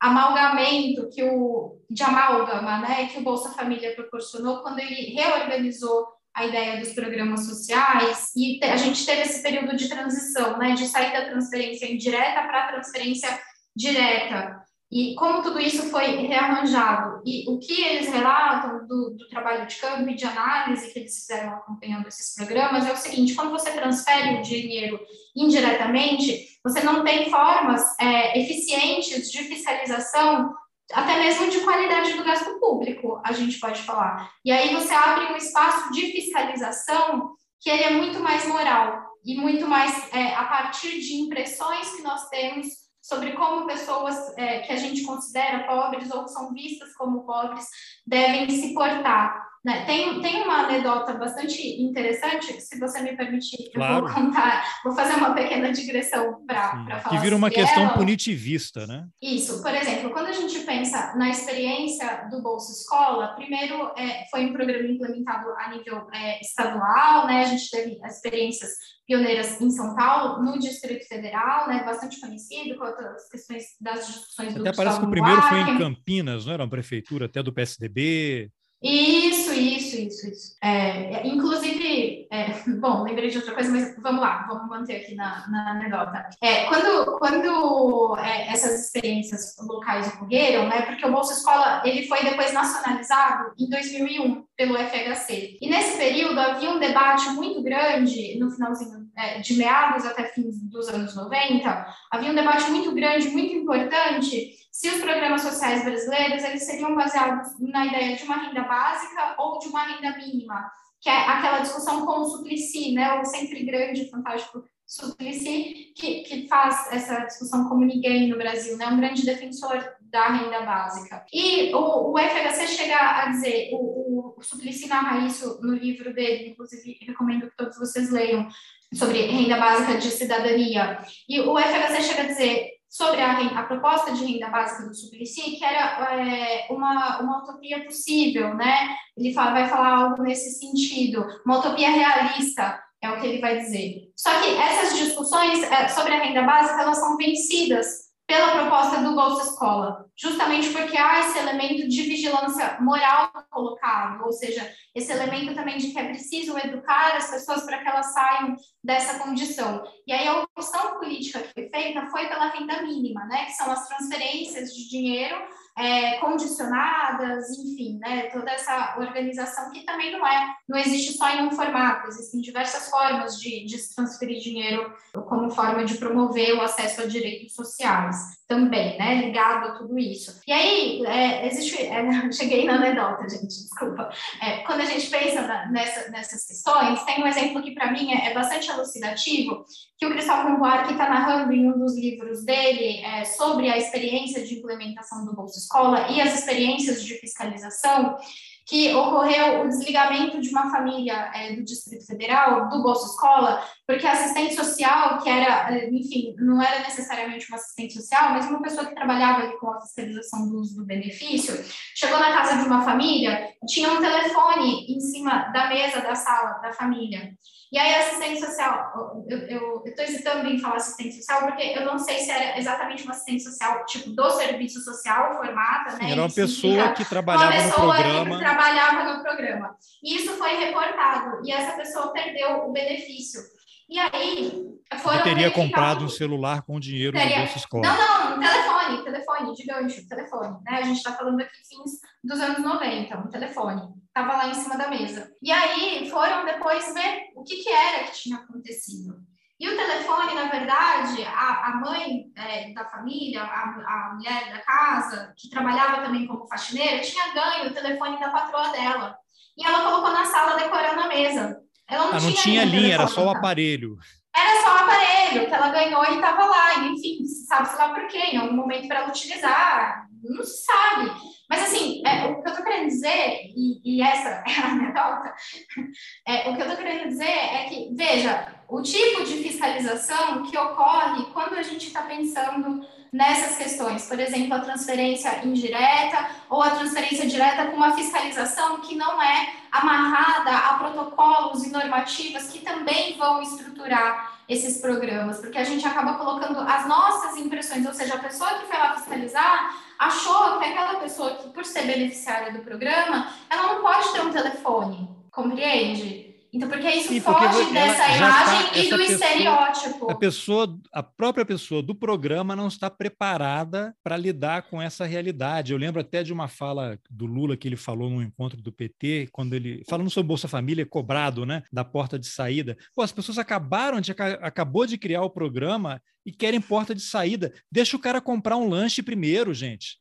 amalgamento que o de amálgama, né, que o Bolsa Família proporcionou quando ele reorganizou a ideia dos programas sociais. E a gente teve esse período de transição, né, de sair da transferência indireta para a transferência direta e como tudo isso foi rearranjado. E o que eles relatam do, do, trabalho de campo e de análise que eles fizeram acompanhando esses programas é o seguinte: quando você transfere o dinheiro indiretamente, você não tem formas é, eficientes de fiscalização, até mesmo de qualidade do gasto público, a gente pode falar. E aí você abre um espaço de fiscalização que ele é muito mais moral e muito mais é, a partir de impressões que nós temos sobre como pessoas é, que a gente considera pobres ou que são vistas como pobres devem se portar. Né? Tem, tem uma anedota bastante interessante, se você me permitir, claro. eu vou contar, vou fazer uma pequena digressão para falar. Que vira uma questão ela. punitivista, né? Isso, por exemplo, quando a gente pensa na experiência do Bolsa Escola, primeiro é, foi um programa implementado a nível é, estadual, né? A gente teve experiências pioneiras em São Paulo, no Distrito Federal, né, bastante conhecido, com as questões das discussões até do Até parece que o primeiro foi em Campinas, não era uma prefeitura até do PSDB, Isso, isso, isso, isso. É, inclusive, é, bom, lembrei de outra coisa, mas vamos lá, vamos manter aqui na, na anedota. É, quando quando é, essas experiências locais ocorreram, né, porque o Bolsa Escola ele foi depois nacionalizado em 2001 pelo FHC. E nesse período havia um debate muito grande, no finalzinho é, de meados até fins dos anos 90, havia um debate muito grande, muito importante, se os programas sociais brasileiros eles seriam baseados na ideia de uma renda básica ou de uma renda mínima, que é aquela discussão com o Suplicy, né, o sempre grande, fantástico Suplicy, que, que faz essa discussão como ninguém no Brasil, né, um grande defensor da renda básica. E o, o FHC chega a dizer, o, o Suplicy narra isso no livro dele, inclusive recomendo que todos vocês leiam, sobre renda básica de cidadania. E o FHC chega a dizer sobre a, a proposta de renda básica do Suplicy, que era é, uma, uma utopia possível, né? Ele fala, vai falar algo nesse sentido, uma utopia realista, é o que ele vai dizer. Só que essas discussões é, sobre a renda básica, elas são vencidas pela proposta do Bolsa Escola, justamente porque há esse elemento de vigilância moral colocado, ou seja, esse elemento também de que é preciso educar as pessoas para que elas saiam dessa condição. E aí a opção política que foi feita foi pela renda mínima, né, que são as transferências de dinheiro é, condicionadas, enfim, né, toda essa organização que também não é, não existe só em um formato, existem diversas formas de, de transferir dinheiro como forma de promover o acesso a direitos sociais também, né, ligado a tudo isso. E aí, é, existe, é, cheguei na anedota, gente, desculpa. É, quando a gente pensa na, nessa, nessas questões, tem um exemplo que para mim é, é, bastante elucidativo, que o Cristóvão Buarque está narrando em um dos livros dele é, sobre a experiência de implementação do Bolsa Escola e as experiências de fiscalização, que ocorreu o desligamento de uma família é, do Distrito Federal, do Bolsa Escola, porque a assistente social, que era, é, enfim, não era necessariamente uma assistente social, mas uma pessoa que trabalhava ali com a fiscalização do uso do benefício, chegou na casa de uma família, tinha um telefone em cima da mesa da sala da família. E aí, assistente social, eu estou hesitando em falar assistente social, porque eu não sei se era exatamente uma assistente social, tipo, do serviço social formada, né? Era uma pessoa que trabalhava uma pessoa no programa. Que trabalhava no programa. E isso foi reportado, e essa pessoa perdeu o benefício. E aí, foram. teria comprado um celular com dinheiro teria... do Bolsa Escola. Não, não, um telefone, telefone, de gancho, telefone. Né? A gente está falando aqui fins dos anos 90, um telefone. Estava lá em cima da mesa. E aí foram depois ver o que, que era que tinha acontecido. E o telefone, na verdade, a, a mãe é, da família, a, a mulher da casa, que trabalhava também como faxineira, tinha ganho o telefone da patroa dela. E ela colocou na sala decorando a mesa. Ela não, ah, não tinha, tinha linha, era só o aparelho. Era só o aparelho que ela ganhou e estava lá. E, enfim, sabe-se lá por quê, em algum momento para ela utilizar. Não se sabe. Mas, assim, é, o que eu estou querendo dizer, e, e, essa é a minha nota, é, o que eu estou querendo dizer é que, veja, o tipo de fiscalização que ocorre quando a gente está pensando nessas questões, por exemplo, a transferência indireta ou a transferência direta com uma fiscalização que não é amarrada a protocolos e normativas que também vão estruturar esses programas, porque a gente acaba colocando as nossas impressões, ou seja, a pessoa que foi lá fiscalizar achou que aquela pessoa que, por ser beneficiária do programa, ela não pode ter um telefone, compreende? Então, porque isso Sim, porque foge dessa imagem tá, e do pessoa, estereótipo. A pessoa, a própria pessoa do programa não está preparada para lidar com essa realidade. Eu lembro até de uma fala do Lula que ele falou num encontro do PT, quando ele falando sobre Bolsa Família cobrado, né, da porta de saída. Pô, as pessoas acabaram de acabou de criar o programa e querem porta de saída. Deixa o cara comprar um lanche primeiro, gente.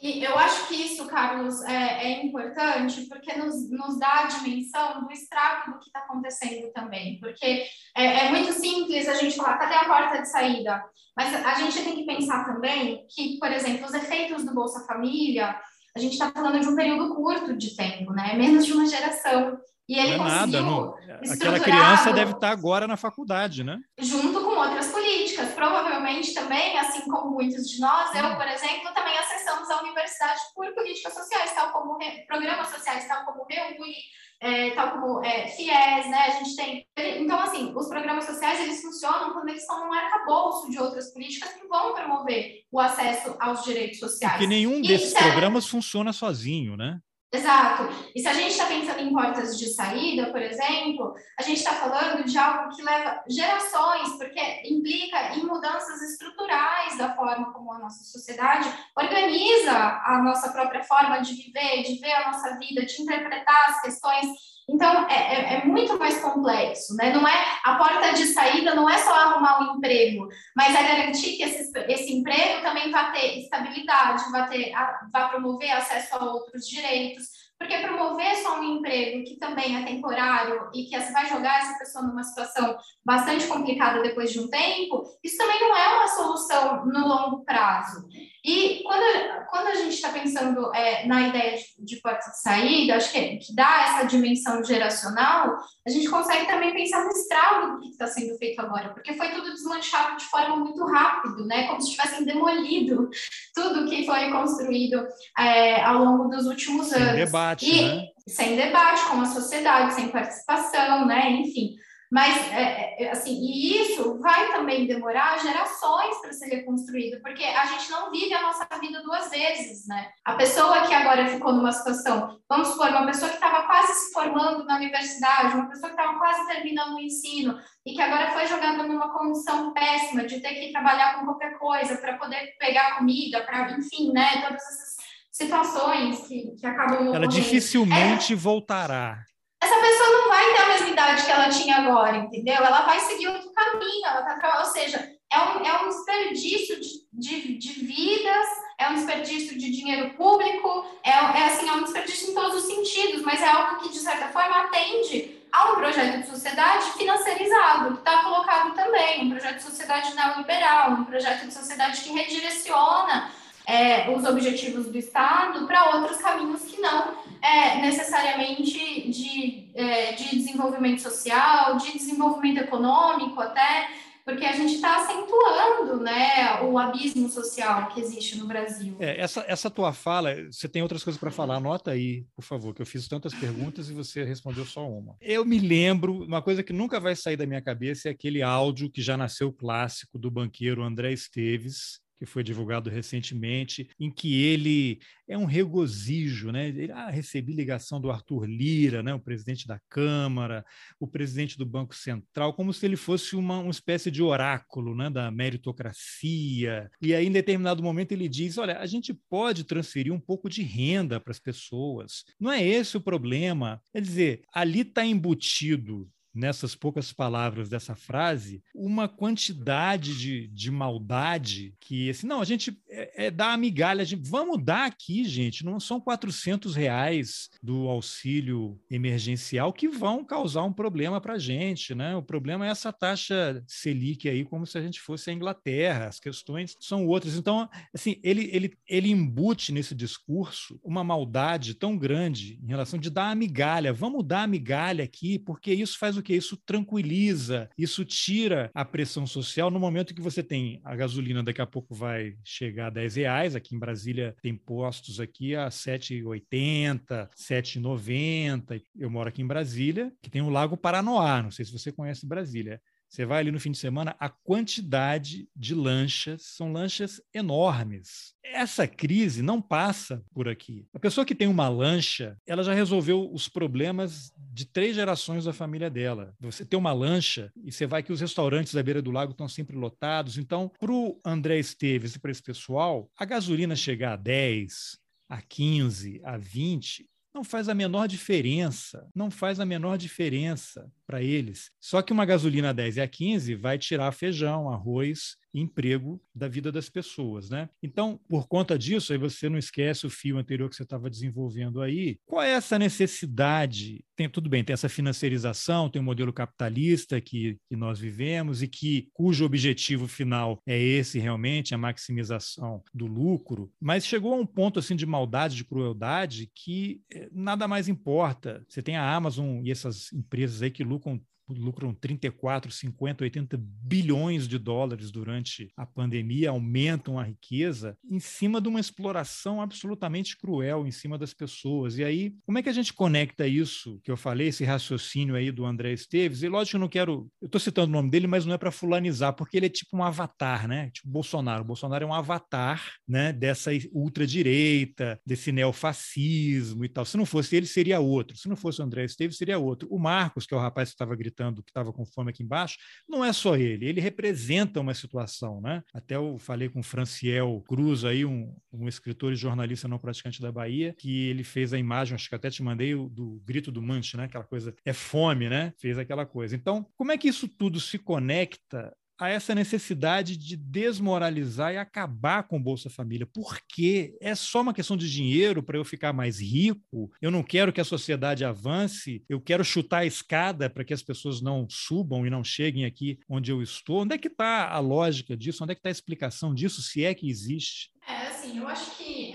E eu acho que isso, Carlos, é, é importante porque nos, nos, dá a dimensão do estrago do que está acontecendo também. Porque é, é, muito simples a gente falar, cadê a porta de saída? Mas a gente tem que pensar também que, por exemplo, os efeitos do Bolsa Família, a gente está falando de um período curto de tempo, né? Menos de uma geração. E ele não é nada, não. Aquela criança deve estar agora na faculdade, né? Junto outras políticas. Provavelmente também, assim como muitos de nós, eu, por exemplo, também acessamos a universidade por políticas sociais, tal como programas sociais, tal como Reúne, é, tal como é, FIES, né? A gente tem. Então, assim, os programas sociais eles funcionam quando eles estão no arcabouço de outras políticas que vão promover o acesso aos direitos sociais. Porque nenhum desses programas funciona sozinho, né? Exato. E se a gente está pensando em portas de saída, por exemplo, a gente está falando de algo que leva gerações, porque implica em mudanças estruturais da forma como a nossa sociedade organiza a nossa própria forma de viver, de ver a nossa vida, de interpretar as questões então, é, é, é, muito mais complexo, né? Não é a porta de saída não é só arrumar um emprego, mas é garantir que esse, esse emprego também vai ter estabilidade, vai, ter, vai promover acesso a outros direitos, porque promover só um emprego que também é temporário e que vai jogar essa pessoa numa situação bastante complicada depois de um tempo, isso também não é uma solução no longo prazo. E quando, quando a gente está pensando é, na ideia de, de, porta de saída, acho que, que dá essa dimensão geracional, a gente consegue também pensar no estrago do que está sendo feito agora, porque foi tudo desmanchado de forma muito rápida, né? como se tivessem demolido tudo que foi construído é, ao longo dos últimos anos. Sem debate, e, né? Sem debate com a sociedade, sem participação, né? Enfim. Mas, é, é, é, assim, e isso vai também demorar gerações para ser reconstruído, porque a gente não vive a nossa vida duas vezes, né? A pessoa que agora ficou numa situação, vamos supor, uma pessoa que estava quase se formando na universidade, uma pessoa que estava quase terminando o ensino e que agora foi jogada numa condição péssima de ter que trabalhar com qualquer coisa para poder pegar comida, para, enfim, né? Todas essas situações que, que acabam. Ela dificilmente é, voltará essa pessoa não vai ter a mesma idade que ela tinha agora, entendeu? Ela vai seguir outro caminho, ela tá, ou seja, é um, é um desperdício de, de, de vidas, é um desperdício de dinheiro público, é, é, assim, é um desperdício em todos os sentidos, mas é algo que, de certa forma, atende a um projeto de sociedade financiarizado, que está colocado também, um projeto de sociedade neoliberal, um projeto de sociedade que redireciona é, os objetivos do Estado para outros caminhos que não é, necessariamente de, é, de desenvolvimento social, de desenvolvimento econômico até, porque a gente está acentuando né, o abismo social que existe no Brasil. É, essa, essa tua fala, você tem outras coisas para falar, anota aí, por favor, que eu fiz tantas perguntas e você respondeu só uma. Eu me lembro, uma coisa que nunca vai sair da minha cabeça é aquele áudio que já nasceu clássico do banqueiro André Esteves, que foi divulgado recentemente, em que ele é um regozijo, né? Ele, ah, recebi ligação do Arthur Lira, né? o presidente da Câmara, o presidente do Banco Central, como se ele fosse uma, uma espécie de oráculo né? da meritocracia. E aí, em determinado momento, ele diz: olha, a gente pode transferir um pouco de renda para as pessoas. Não é esse o problema. Quer dizer, ali está embutido nessas poucas palavras dessa frase, uma quantidade de, de maldade que, assim, não, a gente é, é dar a migalha, a gente, vamos dar aqui, gente, não são 400 reais do auxílio emergencial que vão causar um problema para a gente, né? O problema é essa taxa Selic aí, como se a gente fosse a Inglaterra, as questões são outras. Então, assim, ele, ele, ele embute nesse discurso uma maldade tão grande em relação de dar a migalha, vamos dar a migalha aqui, porque isso faz o que isso tranquiliza, isso tira a pressão social no momento que você tem a gasolina daqui a pouco vai chegar a 10 reais, aqui em Brasília tem postos aqui a 7,80, 7,90. Eu moro aqui em Brasília, que tem o Lago Paranoá, não sei se você conhece Brasília. Você vai ali no fim de semana, a quantidade de lanchas são lanchas enormes. Essa crise não passa por aqui. A pessoa que tem uma lancha, ela já resolveu os problemas de três gerações da família dela. Você tem uma lancha e você vai que os restaurantes da beira do lago estão sempre lotados. Então, para o André Esteves e para esse pessoal, a gasolina chegar a 10, a 15, a 20, não faz a menor diferença, não faz a menor diferença para eles. Só que uma gasolina 10 e a 15 vai tirar feijão, arroz emprego da vida das pessoas, né? Então, por conta disso, aí você não esquece o fio anterior que você estava desenvolvendo aí. Qual é essa necessidade? Tem tudo bem, tem essa financiarização, tem o um modelo capitalista que, que nós vivemos e que cujo objetivo final é esse realmente, a maximização do lucro, mas chegou a um ponto assim de maldade, de crueldade que eh, nada mais importa. Você tem a Amazon e essas empresas aí que lucram com lucram 34, 50, 80 bilhões de dólares durante a pandemia, aumentam a riqueza em cima de uma exploração absolutamente cruel em cima das pessoas. E aí, como é que a gente conecta isso que eu falei, esse raciocínio aí do André Esteves? E lógico que eu não quero, eu estou citando o nome dele, mas não é para fulanizar, porque ele é tipo um avatar, né? Tipo Bolsonaro. O Bolsonaro é um avatar, né, dessa ultradireita, desse neofascismo e tal. Se não fosse ele, seria outro. Se não fosse o André Esteves, seria outro. O Marcos, que é o rapaz que estava gritando, que estava com fome aqui embaixo, não é só ele. Ele representa uma situação, né? Até eu falei com o Franciel Cruz aí, um, um escritor e jornalista não praticante da Bahia, que ele fez a imagem, acho que até te mandei, do grito do Manche, né? Aquela coisa, é fome, né? Fez aquela coisa. Então, como é que isso tudo se conecta a essa necessidade de desmoralizar e acabar com o Bolsa Família. Porque é só uma questão de dinheiro para eu ficar mais rico. Eu não quero que a sociedade avance, eu quero chutar a escada para que as pessoas não subam e não cheguem aqui onde eu estou. Onde é que está a lógica disso? Onde é que está a explicação disso, se é que existe? É, assim, eu acho que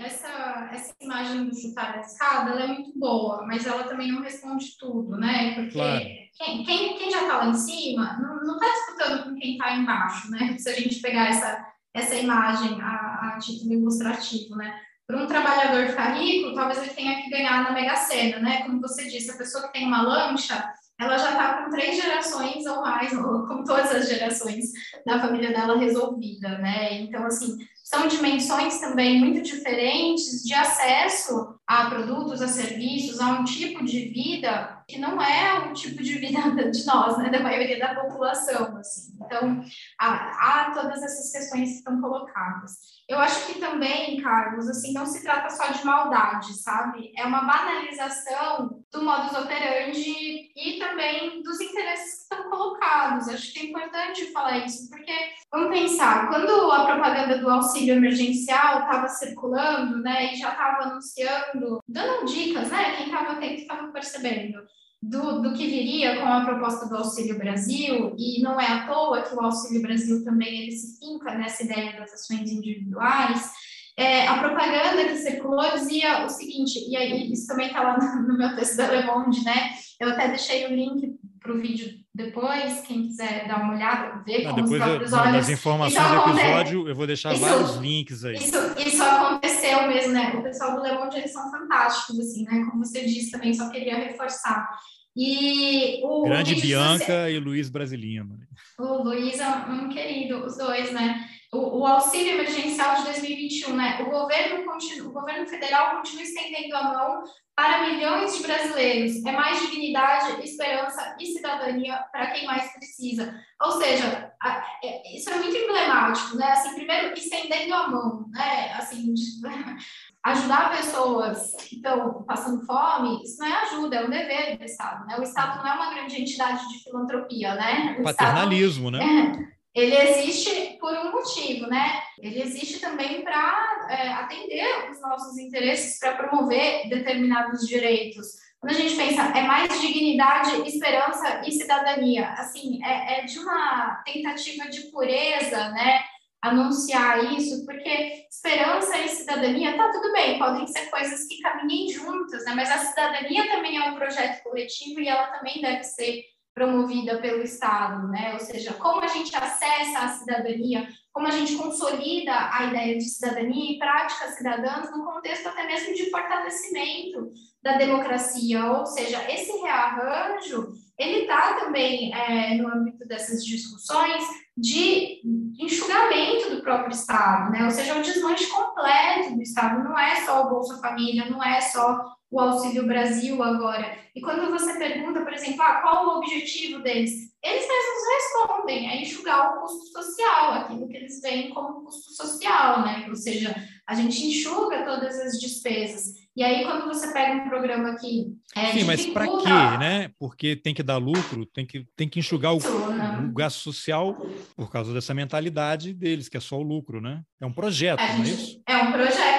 essa, essa imagem do chutar a escada é muito boa, mas ela também não responde tudo, né? Porque claro. quem, quem, quem já está lá em cima não está disputando com quem está embaixo, né? Se a gente pegar essa, essa imagem a, a título ilustrativo, né? Para um trabalhador ficar rico, talvez ele tenha que ganhar na Mega Sena, né? Como você disse, a pessoa que tem uma lancha, ela já está com três gerações ou mais, ou com todas as gerações da família dela resolvida, né? Então, assim, são dimensões também muito diferentes de acesso a produtos, a serviços, a um tipo de vida que não é o tipo de vida de nós, né, da maioria da população, assim. Então, há, há todas essas questões que estão colocadas. Eu acho que também, Carlos, assim, não se trata só de maldade, sabe? É uma banalização do modus operandi e também dos interesses que estão colocados. Acho que é importante falar isso, porque, vamos pensar, quando a propaganda do auxílio emergencial estava circulando, né, e já estava anunciando, dando dicas, né, quem estava atento estava percebendo, do, do que viria com a proposta do Auxílio Brasil, e não é à toa que o Auxílio Brasil também ele se finca nessa ideia das ações individuais, é, a propaganda que circulou dizia o seguinte, e aí isso também está lá no, no, meu texto da Le Monde, né? Eu até deixei o link para o vídeo depois, quem quiser dar uma olhada, ver Não, com depois os próprios eu, olhos. Nas informações do episódio, eu vou deixar isso, vários links aí. Isso, isso aconteceu mesmo, né? O pessoal do Le Monde, eles são fantásticos, assim, né? Como você disse também, só queria reforçar. E o Grande Bianca você... e Luiz Brasilino. O Luiz é um querido, os dois, né? O, o, auxílio emergencial de 2021, né? O governo, continua, o governo federal continua estendendo a mão para milhões de brasileiros. É mais dignidade, esperança e cidadania para quem mais precisa. Ou seja, a, é, isso é muito emblemático, né? Assim, primeiro, estendendo a mão, né? Assim, de, ajudar pessoas que estão passando fome, isso não é ajuda, é um dever do Estado, né? O Estado não é uma grande entidade de filantropia, né? O Paternalismo, Estado, né? É, ele existe por um motivo, né? Ele existe também para é, atender os nossos interesses, para promover determinados direitos. Quando a gente pensa, é mais dignidade, esperança e cidadania. Assim, é, é de uma tentativa de pureza, né? anunciar isso, porque esperança e cidadania, tá tudo bem, podem ser coisas que caminhem juntas, né? Mas a cidadania também é um projeto coletivo e ela também deve ser promovida pelo Estado, né? Ou seja, como a gente acessa a cidadania, como a gente consolida a ideia de cidadania e práticas cidadãs no contexto até mesmo de fortalecimento da democracia, ou seja, esse rearranjo ele está também é, no âmbito dessas discussões de enxugamento do próprio Estado, né? ou seja, o desmanche completo do Estado, não é só o Bolsa Família, não é só o Auxílio Brasil agora. E quando você pergunta, por exemplo, ah, qual o objetivo deles? Eles mesmos respondem, é enxugar o custo social, aquilo que eles veem como custo social, né? Ou seja, a gente enxuga todas as despesas. E aí, quando você pega um programa que. É, Sim, mas para quê, né? Porque tem que dar lucro, tem que, tem que enxugar o, o, gasto social por causa dessa mentalidade deles, que é só o lucro, né? É um projeto, é, não é isso? É um projeto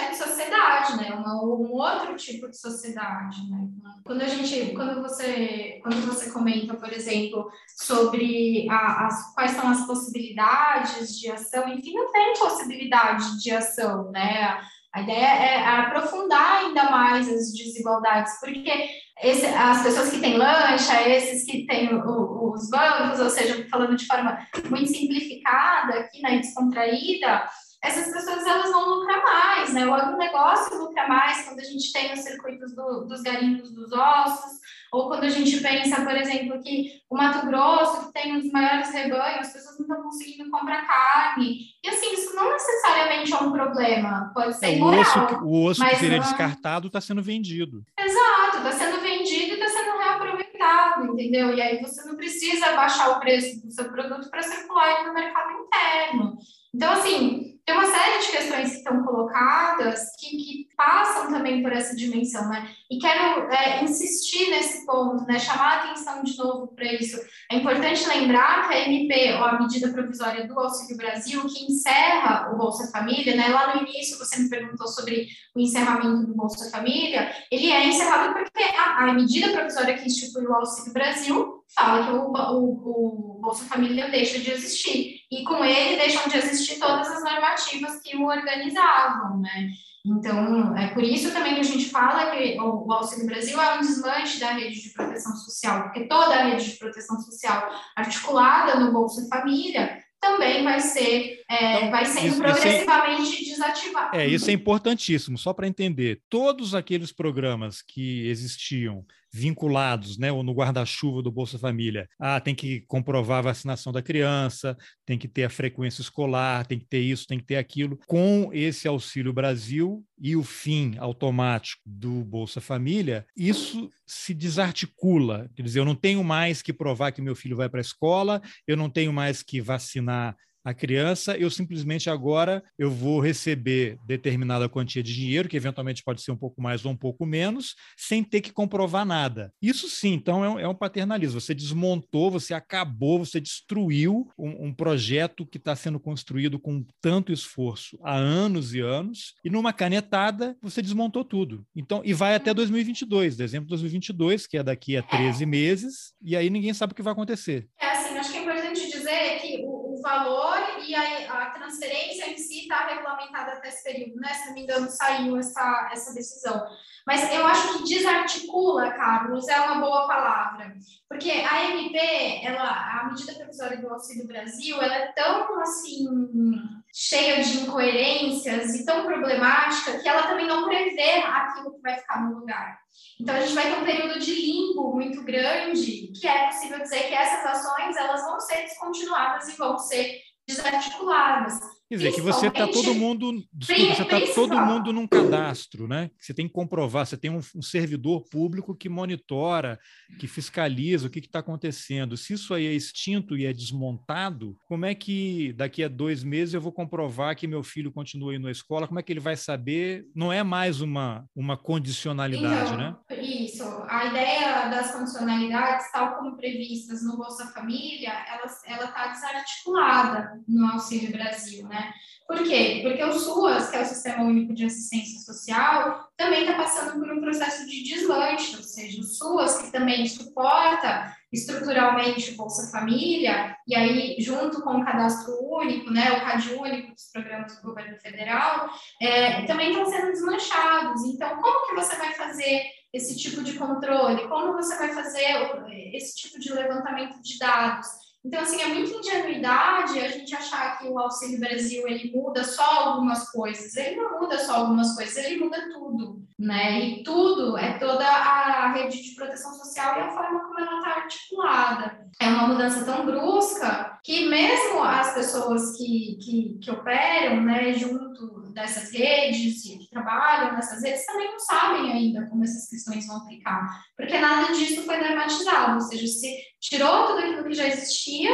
sociedade, né? Uma, um outro tipo de sociedade, né? Quando a gente, quando você, quando você comenta, por exemplo, sobre a, as, quais são as possibilidades de ação, enfim, não tem possibilidade de ação, né? A ideia é aprofundar ainda mais as desigualdades, porque esse, as pessoas que têm lancha, esses que têm o, os bancos, ou seja, falando de forma muito simplificada aqui, né, descontraída, essas pessoas elas vão lucrar mais, né? O agronegócio lucra mais quando a gente tem os circuitos do, dos garimpos dos ossos, ou quando a gente pensa, por exemplo, que o Mato Grosso, que tem um dos maiores rebanhos, as pessoas não estão conseguindo comprar carne. E assim, isso não necessariamente é um problema, pode ser é, o Osso, o osso que seria não... descartado está sendo vendido. Exato, está sendo vendido e está sendo reaproveitado, entendeu? E aí você não precisa baixar o preço do seu produto para circular no mercado interno. Então, assim, tem uma série de questões que estão colocadas que, que passam também por essa dimensão, né? E quero é, insistir nesse ponto, né? Chamar a atenção de novo para isso. É importante lembrar que a MP, ou a medida provisória do Auxílio Brasil, que encerra o Bolsa Família, né? Lá no início você me perguntou sobre o encerramento do Bolsa Família, ele é encerrado porque a, a medida provisória que institui o Auxílio Brasil fala que o, o, o Bolsa Família deixa de existir. E com ele deixam de existir todas as normativas que o organizavam, né? Então, é por isso também que a gente fala que o Auxílio Brasil é um desmanche da rede de proteção social, porque toda a rede de proteção social articulada no Bolsa Família também vai ser é, então, vai sendo isso, progressivamente isso é, desativado. É, isso é importantíssimo, só para entender. Todos aqueles programas que existiam vinculados, né, ou no guarda-chuva do Bolsa Família. Ah, tem que comprovar a vacinação da criança, tem que ter a frequência escolar, tem que ter isso, tem que ter aquilo. Com esse Auxílio Brasil e o fim automático do Bolsa Família, isso se desarticula. Quer dizer, eu não tenho mais que provar que meu filho vai para a escola, eu não tenho mais que vacinar a criança, eu simplesmente agora eu vou receber determinada quantia de dinheiro, que eventualmente pode ser um pouco mais ou um pouco menos, sem ter que comprovar nada. Isso sim, então é um, é um paternalismo. Você desmontou, você acabou, você destruiu um, um projeto que está sendo construído com tanto esforço há anos e anos, e numa canetada você desmontou tudo. Então, e vai até 2022, dezembro de 2022, que é daqui a 13 meses, e aí ninguém sabe o que vai acontecer. É assim, acho que é importante dizer que o, o valor transferência em si está regulamentada até esse período, né? Se não me engano, saiu essa, essa decisão. Mas eu acho que desarticula, Carlos, é uma boa palavra, porque a MP, ela, a medida provisória do Auxílio Brasil, ela é tão assim cheia de incoerências e tão problemática que ela também não prevê aquilo que vai ficar no lugar. Então a gente vai ter um período de limbo muito grande, que é possível dizer que essas ações elas vão ser descontinuadas e vão ser desarticuladas. Quer dizer, que você está todo mundo, desculpa, você está todo mundo num cadastro, né? Você tem que comprovar, você tem um, um servidor público que monitora, que fiscaliza o que está acontecendo. Se isso aí é extinto e é desmontado, como é que daqui a dois meses eu vou comprovar que meu filho continua indo à escola? Como é que ele vai saber? Não é mais uma, uma condicionalidade, então, né? Isso. A ideia das condicionalidades, tal como previstas no Bolsa Família, ela está desarticulada no Auxílio Brasil, né? Né? Por quê? Porque o SUAS, que é o Sistema Único de Assistência Social, também está passando por um processo de deslanche, ou seja, o SUAS, que também suporta estruturalmente o Bolsa Família, e aí, junto com o Cadastro Único, né, o CAD Único dos programas do governo federal, é, também estão sendo desmanchados. Então, como que você vai fazer esse tipo de controle? Como você vai fazer esse tipo de levantamento de dados? Então, assim, é muita ingenuidade a gente achar que o Auxílio Brasil ele muda só algumas coisas. Ele não muda só algumas coisas, ele muda tudo, né? E tudo é toda a rede de proteção social e a forma como ela está articulada. É uma mudança tão brusca que mesmo as pessoas que, que, que operam, né, junto dessas redes, que trabalham nessas redes, também não sabem ainda como essas questões vão ficar, porque nada disso foi dramatizado, ou seja, se tirou tudo aquilo que já existia,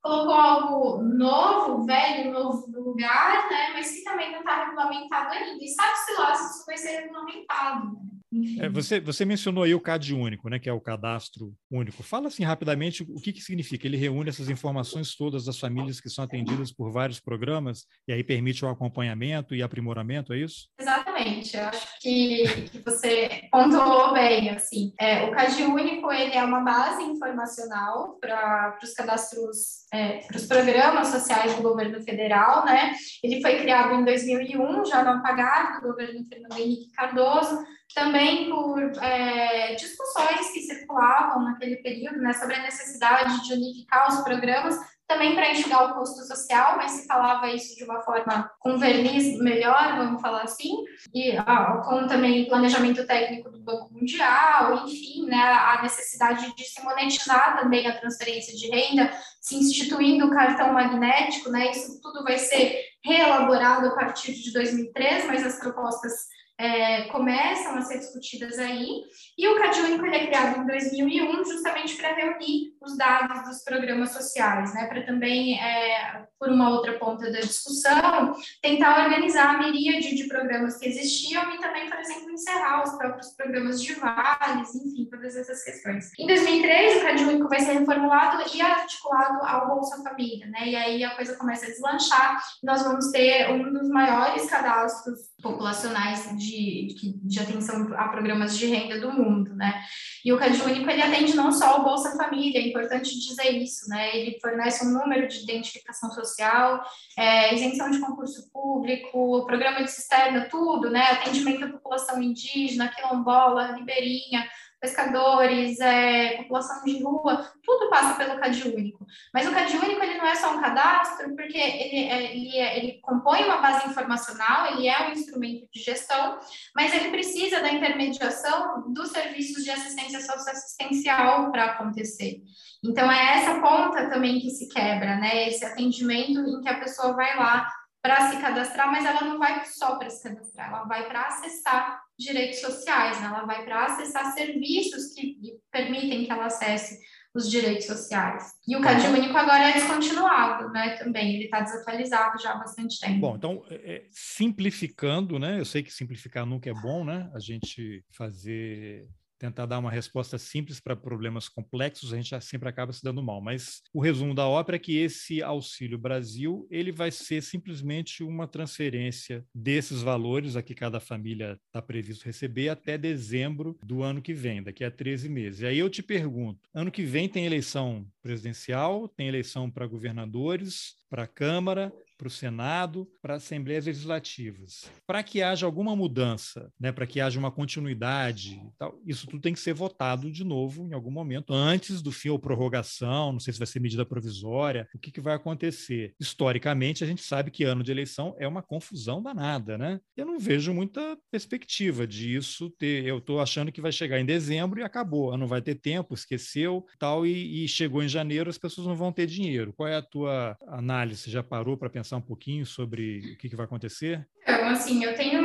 colocou algo novo, velho, novo no lugar, né, mas que também não está regulamentado ainda, e sabe-se lá se isso vai ser regulamentado, né? É, você, você mencionou aí o CAD único, né, que é o cadastro único. Fala assim rapidamente o que, que significa. Ele reúne essas informações todas das famílias que são atendidas por vários programas e aí permite o acompanhamento e aprimoramento, é isso? Exatamente. Eu acho que, que você pontuou bem. Assim, é, o CAD único ele é uma base informacional para os cadastros, é, para os programas sociais do governo federal, né? Ele foi criado em 2001, já no apagado do governo Fernando Henrique Cardoso também por é, discussões que circulavam naquele período né, sobre a necessidade de unificar os programas, também para enxugar o custo social, mas se falava isso de uma forma com verniz melhor, vamos falar assim, e ah, com também planejamento técnico do Banco Mundial, enfim, né, a necessidade de se monetizar também a transferência de renda, se instituindo o cartão magnético, né, isso tudo vai ser reelaborado a partir de 2003, mas as propostas é, começam a ser discutidas aí, e o CAD Único ele é criado em 2001 justamente para reunir os dados dos programas sociais, né, para também, é, por uma outra ponta da discussão, tentar organizar a miríade de programas que existiam e também, por exemplo, encerrar os próprios programas de vales, enfim, todas essas questões. Em 2003, o CAD Único vai ser reformulado e articulado ao Bolsa Família, né, e aí a coisa começa a deslanchar, nós vamos ter um dos maiores cadastros populacionais de, de atenção a programas de renda do mundo, né? E o Cade Único, ele atende não só o Bolsa Família, é importante dizer isso, né? Ele fornece um número de identificação social, é, isenção de concurso público, programa de cisterna, tudo, né? Atendimento à população indígena, quilombola, ribeirinha, pescadores, é, população de rua, tudo passa pelo CAD único. Mas o CAD único ele não é só um cadastro, porque ele, é, ele, é, ele compõe uma base informacional, ele é um instrumento de gestão, mas ele precisa da intermediação dos serviços de assistência socioassistencial para acontecer. Então, é essa ponta também que se quebra, né? Esse atendimento em que a pessoa vai lá para se cadastrar, mas ela não vai só para se cadastrar, ela vai para acessar direitos sociais, né? ela vai para acessar serviços que permitem que ela acesse os direitos sociais. E o CAD único agora é descontinuado, né? Também ele está desatualizado já há bastante tempo. Bom, então é, é, simplificando, né? Eu sei que simplificar nunca é bom, né? A gente fazer tentar dar uma resposta simples para problemas complexos, a gente sempre acaba se dando mal. Mas o resumo da ópera é que esse Auxílio Brasil ele vai ser simplesmente uma transferência desses valores a que cada família está previsto receber até dezembro do ano que vem, daqui a 13 meses. E aí eu te pergunto, ano que vem tem eleição presidencial, tem eleição para governadores, para Câmara, para o Senado, para assembleias legislativas. Para que haja alguma mudança, né, para que haja uma continuidade, tal, isso tudo tem que ser votado de novo em algum momento, antes do fim ou prorrogação, não sei se vai ser medida provisória, o que, que vai acontecer. Historicamente, a gente sabe que ano de eleição é uma confusão danada, né? Eu não vejo muita perspectiva disso ter. Eu estou achando que vai chegar em dezembro e acabou, não vai ter tempo, esqueceu, tal, e, e chegou em janeiro, as pessoas não vão ter dinheiro. Qual é a tua análise? Já parou para pensar? Pensar um pouquinho sobre o que, que vai acontecer? Então, assim, eu tenho.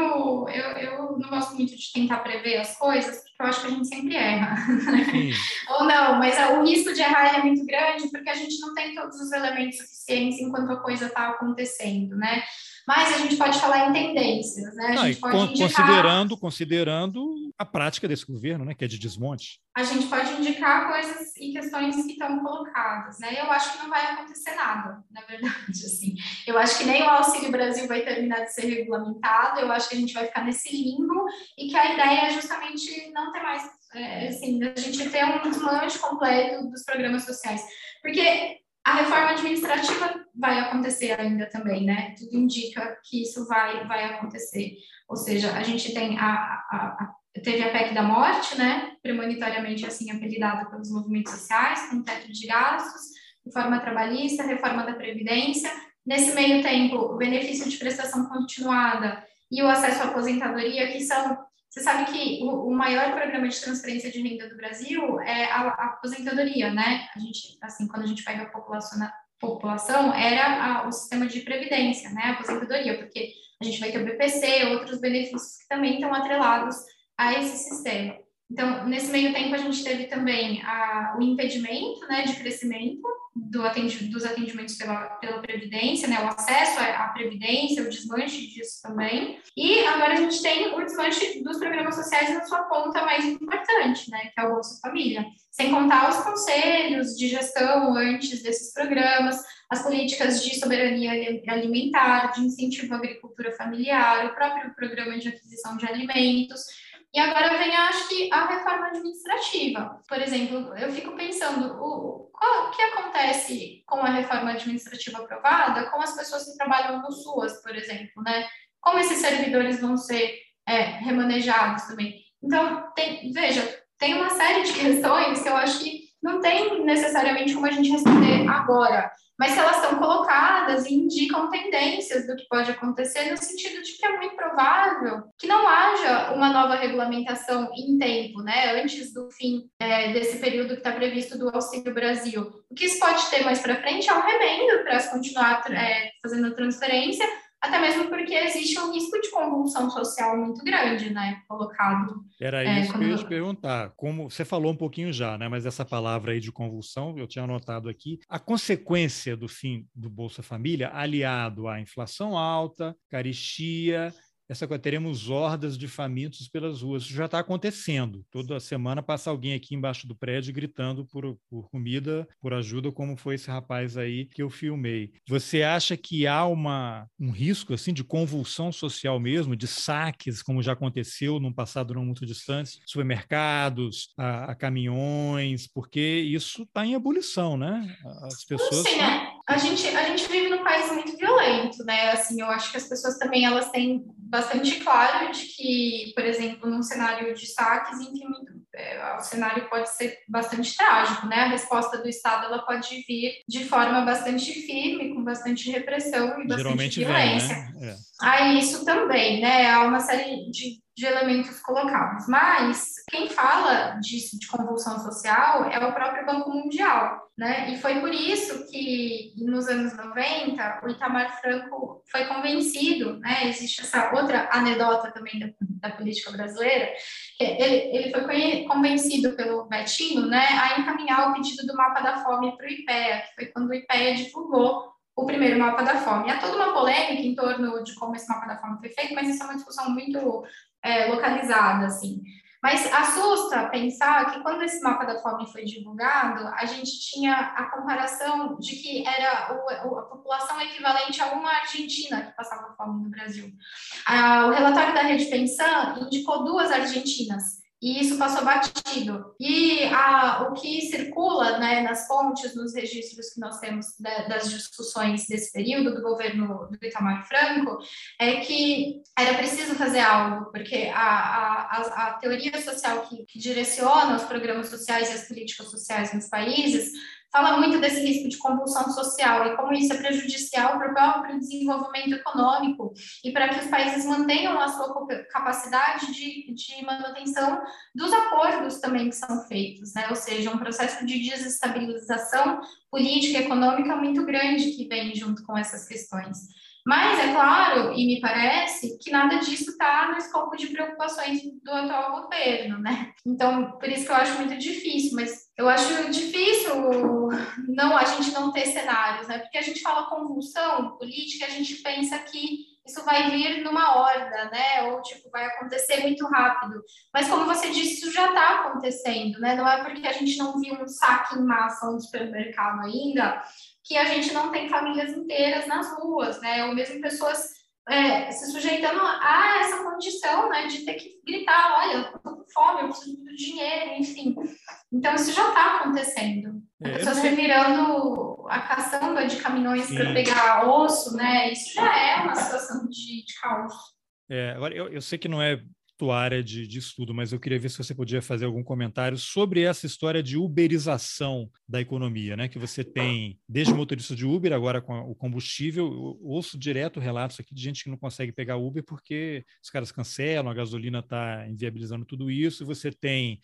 Eu, eu não gosto muito de tentar prever as coisas, porque eu acho que a gente sempre erra. Ou não, mas o risco de errar é muito grande, porque a gente não tem todos os elementos suficientes enquanto a coisa está acontecendo, né? Mas a gente pode falar em tendências, né? A Não, gente pode indicar... Considerando, considerando a prática desse governo, né, que é de desmonte. A gente pode indicar coisas e questões que estão colocadas, né? Eu acho que não vai acontecer nada, na verdade, assim. Eu acho que nem o Auxílio Brasil vai terminar de ser regulamentado, eu acho que a gente vai ficar nesse limbo e que a ideia é justamente não ter mais, é, assim, a gente ter um desmanche completo dos programas sociais. Porque a reforma administrativa vai acontecer ainda também, né? Tudo indica que isso vai, vai acontecer. Ou seja, a gente tem a, a, a teve a PEC da morte, né? Premonitoriamente assim apelidada pelos movimentos sociais, com teto de gastos, reforma trabalhista, reforma da previdência. Nesse meio tempo, o benefício de prestação continuada e o acesso à aposentadoria, que são você sabe que o, o, maior programa de transferência de renda do Brasil é a, a, aposentadoria, né? A gente, assim, quando a gente pega a população, na, população era a, o sistema de previdência, né? A aposentadoria, porque a gente vai ter o BPC, outros benefícios que também estão atrelados a esse sistema. Então, nesse meio tempo, a gente teve também a, o impedimento né, de crescimento do atendi dos atendimentos pela, pela Previdência, né, o acesso à, à Previdência, o desmanche disso também. E agora a gente tem o desmanche dos programas sociais na sua ponta mais importante, né, que é o Bolsa Família. Sem contar os conselhos de gestão antes desses programas, as políticas de soberania alimentar, de incentivo à agricultura familiar, o próprio programa de aquisição de alimentos. E agora vem, acho que, a reforma administrativa. Por exemplo, eu fico pensando, o, o que acontece com a reforma administrativa aprovada com as pessoas que trabalham no SUAS, por exemplo, né? Como esses servidores vão ser é, remanejados também? Então, tem, veja, tem uma série de questões que eu acho que não tem necessariamente como a gente responder agora, mas se elas estão colocadas e indicam tendências do que pode acontecer, no sentido de que é muito provável que não haja uma nova regulamentação em tempo, né, antes do fim é, desse período que está previsto do Auxílio Brasil. O que isso pode ter mais para frente é um remendo para continuar é, fazendo transferência, até mesmo porque existe um risco de convulsão social muito grande, né, colocado. Era é, isso quando... que eu ia te perguntar. Como você falou um pouquinho já, né, mas essa palavra aí de convulsão, eu tinha anotado aqui, a consequência do fim do Bolsa Família, aliado à inflação alta, caristia essa coisa, teremos hordas de famintos pelas ruas. Isso já está acontecendo. Toda semana passa alguém aqui embaixo do prédio gritando por, por, comida, por ajuda, como foi esse rapaz aí que eu filmei. Você acha que há uma, um risco assim de convulsão social mesmo, de saques, como já aconteceu num passado não muito distante, supermercados, a, a caminhões, porque isso está em ebulição, né? As pessoas. Sim, né? A gente, a gente vive num país muito violento, né? Assim, eu acho que as pessoas também elas têm bastante claro de que, por exemplo, num cenário de saques, enfim, é, o cenário pode ser bastante trágico, né? A resposta do Estado ela pode vir de forma bastante firme, com bastante repressão e bastante Geralmente violência. Vem, né? é. Aí isso também, né? Há uma série de de elementos colocados. Mas quem fala disso, de convulsão social, é o próprio Banco Mundial, né? E foi por isso que, nos anos 90, o Itamar Franco foi convencido, né? Existe essa outra anedota também da, da política brasileira, ele, ele foi convencido pelo Betinho, né, a encaminhar o pedido do mapa da fome para o IPEA, que foi quando o IPEA divulgou o primeiro mapa da fome. Há toda uma polêmica em torno de como esse mapa da fome foi feito, mas isso é uma discussão muito é, localizada, assim. Mas assusta pensar que quando esse mapa da fome foi divulgado, a gente tinha a comparação de que era o, a população equivalente a uma Argentina que passava fome no Brasil. Ah, o relatório da Rede Pensão indicou duas Argentinas e isso passou batido. E a, o que circula né, nas fontes, nos registros que nós temos de, das discussões desse período do governo do Itamar Franco, é que era preciso fazer algo, porque a, a, a teoria social que, que direciona os programas sociais e as políticas sociais nos países fala muito desse risco de convulsão social e como isso é prejudicial para o próprio desenvolvimento econômico e para que os países mantenham a sua capacidade de, de manutenção dos acordos também que são feitos, né? Ou seja, um processo de desestabilização política e econômica muito grande que vem junto com essas questões. Mas é claro, e me parece, que nada disso está no escopo de preocupações do atual governo, né? Então, por isso que eu acho muito difícil, mas eu acho difícil não a gente não ter cenários, né? Porque a gente fala convulsão política, a gente pensa que isso vai vir numa horda, né? Ou tipo, vai acontecer muito rápido. Mas como você disse, isso já está acontecendo, né? Não é porque a gente não viu um saque em massa no supermercado ainda que a gente não tem famílias inteiras nas ruas, né? Ou mesmo pessoas é, se sujeitando a essa condição, né, de ter que gritar, olha, eu tô com fome, eu preciso do dinheiro, enfim. Então, isso já está acontecendo. É, pessoas revirando a caçamba de caminhões para pegar osso, né, isso já é uma situação de, de caos. É, agora, eu, eu sei que não é tua área de, de, estudo, mas eu queria ver se você podia fazer algum comentário sobre essa história de uberização da economia, né? Que você tem desde motorista de Uber, agora com o combustível, eu ouço direto relatos aqui de gente que não consegue pegar Uber porque os caras cancelam, a gasolina está inviabilizando tudo isso, você tem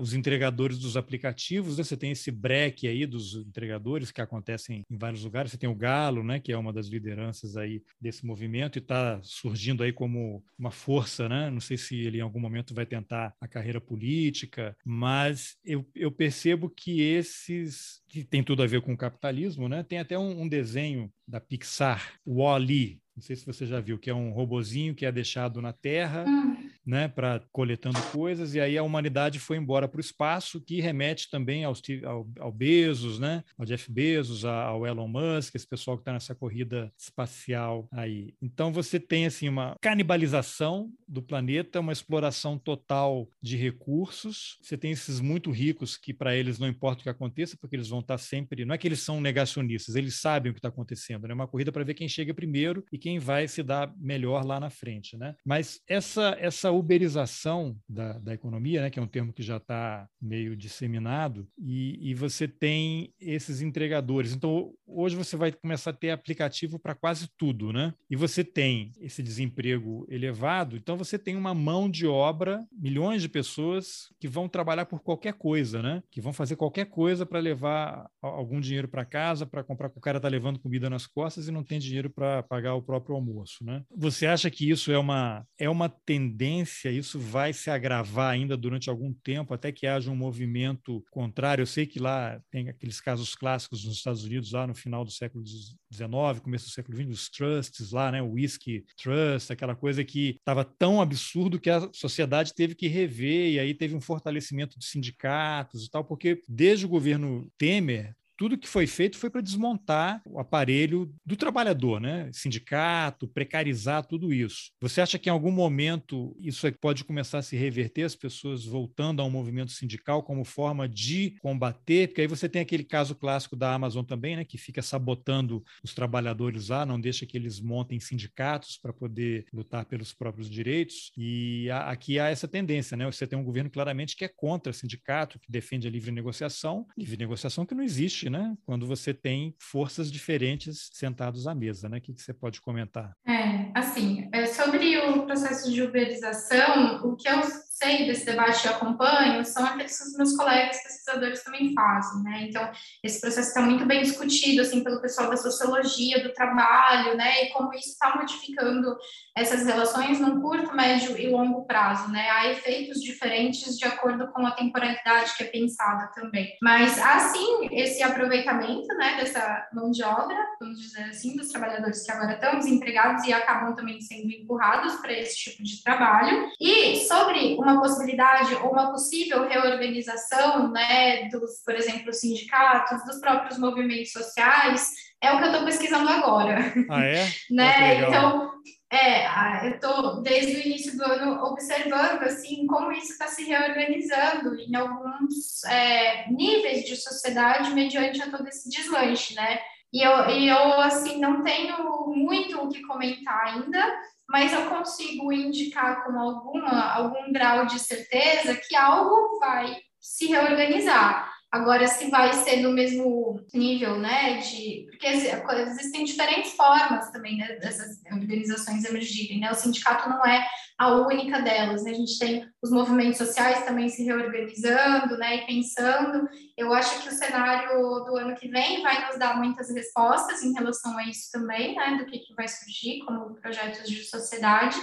os entregadores dos aplicativos, né? você tem esse break aí dos entregadores que acontecem em vários lugares, você tem o Galo, né? Que é uma das lideranças aí desse movimento e está surgindo aí como uma força, né? Não sei se se ele em algum momento vai tentar a carreira política, mas eu, eu percebo que esses, que tem tudo a ver com o capitalismo, né? tem até um, um desenho da Pixar, Wall-E, não sei se você já viu, que é um robozinho que é deixado na Terra, hum. Né, para coletando coisas, e aí a humanidade foi embora para o espaço, que remete também ao, ao, ao Bezos, né, ao Jeff Bezos, ao Elon Musk, esse pessoal que está nessa corrida espacial aí. Então você tem assim uma canibalização do planeta, uma exploração total de recursos. Você tem esses muito ricos que para eles não importa o que aconteça, porque eles vão estar tá sempre. Não é que eles são negacionistas, eles sabem o que está acontecendo. É né? uma corrida para ver quem chega primeiro e quem vai se dar melhor lá na frente, né? Mas essa essa uberização da, da economia, né, que é um termo que já está meio disseminado, e, e você tem esses entregadores. Então, hoje você vai começar a ter aplicativo para quase tudo, né? E você tem esse desemprego elevado, então você tem uma mão de obra, milhões de pessoas que vão trabalhar por qualquer coisa, né? Que vão fazer qualquer coisa para levar algum dinheiro para casa, para comprar. O cara está levando comida nas costas e não tem dinheiro para pagar o próprio almoço, né? Você acha que isso é uma, é uma tendência? Isso vai se agravar ainda durante algum tempo, até que haja um movimento contrário? Eu sei que lá tem aqueles casos clássicos nos Estados Unidos, lá no final do século XIX, começo do século XX, os trusts lá, né? O Whisky Trust, aquela coisa que estava tão absurdo que a sociedade teve que rever, e aí teve um fortalecimento de sindicatos e tal, porque desde o governo Temer, tudo que foi feito foi para desmontar o aparelho do trabalhador, né? Sindicato, precarizar tudo isso. Você acha que em algum momento isso é pode começar a se reverter, as pessoas voltando ao movimento sindical como forma de combater? Porque aí você tem aquele caso clássico da Amazon também, né? Que fica sabotando os trabalhadores lá, não deixa que eles montem sindicatos para poder lutar pelos próprios direitos. E aqui há essa tendência, né? Você tem um governo claramente que é contra sindicato, que defende a livre negociação, livre negociação que não existe né? Quando você tem forças diferentes sentados à mesa, né? O que, que você pode comentar? É, assim, é, sobre o processo de uberização, o que eu sei desse debate e acompanho são aqueles que os meus colegas pesquisadores também fazem, né? Então, esse processo está muito bem discutido, assim, pelo pessoal da sociologia, do trabalho, né? E como isso está modificando essas relações num curto, médio e longo prazo, né? Há efeitos diferentes de acordo com a temporalidade que é pensada também. Mas, assim, esse aproveitamento, né, dessa mão de obra, vamos dizer assim, dos trabalhadores que agora estão desempregados e acabam também sendo empurrados para esse tipo de trabalho. E sobre uma uma possibilidade ou uma possível reorganização, né, dos, por exemplo, sindicatos, dos próprios movimentos sociais, é o que eu estou pesquisando agora. Ah, é? né? Então, é, eu estou desde o início do ano observando assim como isso está se reorganizando em alguns é, níveis de sociedade mediante a todo esse deslanche, né? E eu, e eu assim não tenho muito o que comentar ainda, mas eu consigo indicar com alguma, algum grau de certeza que algo vai se reorganizar. Agora, se vai ser no mesmo nível, né, de... Porque existem diferentes formas também né, dessas organizações emergirem, né? O sindicato não é a única delas, né? A gente tem os movimentos sociais também se reorganizando, né, e pensando. Eu acho que o cenário do ano que vem vai nos dar muitas respostas em relação a isso também, né, do que, que vai surgir como projetos de sociedade.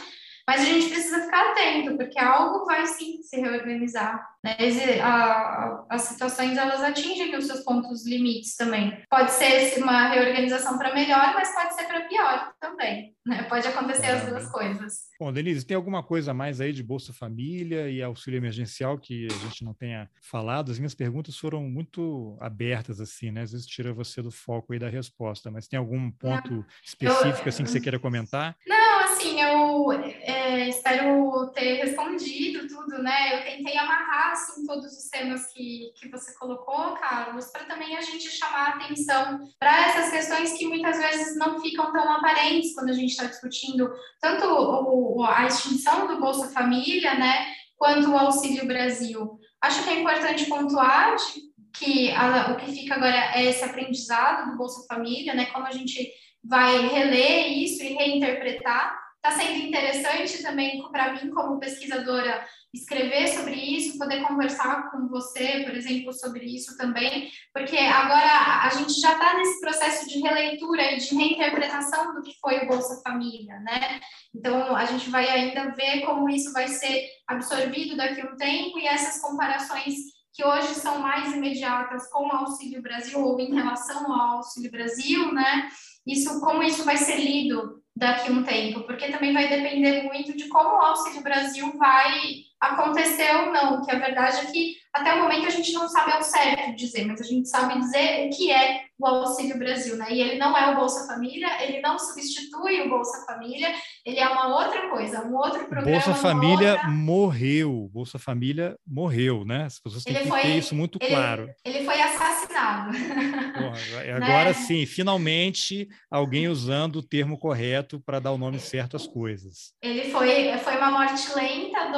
Mas a gente precisa ficar atento, porque algo vai sim se reorganizar. Né? As situações elas atingem os seus pontos limites também. Pode ser uma reorganização para melhor, mas pode ser para pior também. Né? Pode acontecer as duas coisas. Bom, Denise, tem alguma coisa mais aí de Bolsa Família e auxílio emergencial que a gente não tenha falado? As minhas perguntas foram muito abertas, assim, né? Às vezes tira você do foco aí da resposta, mas tem algum ponto não, específico, eu, assim, que você queira comentar? Não, assim, eu é, espero ter respondido tudo, né? Eu tentei amarrar, assim, todos os temas que, que você colocou, Carlos, para também a gente chamar a atenção para essas questões que muitas vezes não ficam tão aparentes quando a gente está discutindo tanto o, a extinção do Bolsa Família, né, quanto o Auxílio Brasil. Acho que é importante pontuar que a, o que fica agora é esse aprendizado do Bolsa Família, né, como a gente vai reler isso e reinterpretar Está sendo interessante também para mim, como pesquisadora, escrever sobre isso, poder conversar com você, por exemplo, sobre isso também, porque agora a gente já está nesse processo de releitura e de reinterpretação do que foi o Bolsa Família, né? Então, a gente vai ainda ver como isso vai ser absorvido daqui a um tempo e essas comparações que hoje são mais imediatas com o Auxílio Brasil ou em relação ao Auxílio Brasil, né? Isso, como isso vai ser lido daqui um tempo, porque também vai depender muito de como o Auxílio Brasil vai acontecer ou não, que a verdade é que até o momento a gente não sabe ao certo dizer, mas a gente sabe dizer o que é o Auxílio Brasil, né? E ele não é o Bolsa Família, ele não substitui o Bolsa Família, ele é uma outra coisa, um outro programa. Bolsa Família outra... morreu, Bolsa Família morreu, né? As pessoas têm ele que foi, ter isso muito ele, claro. Ele foi assassinado. Porra, agora né? sim, finalmente alguém usando o termo correto para dar o nome certo às coisas. Ele foi, foi uma morte lenta, violenta,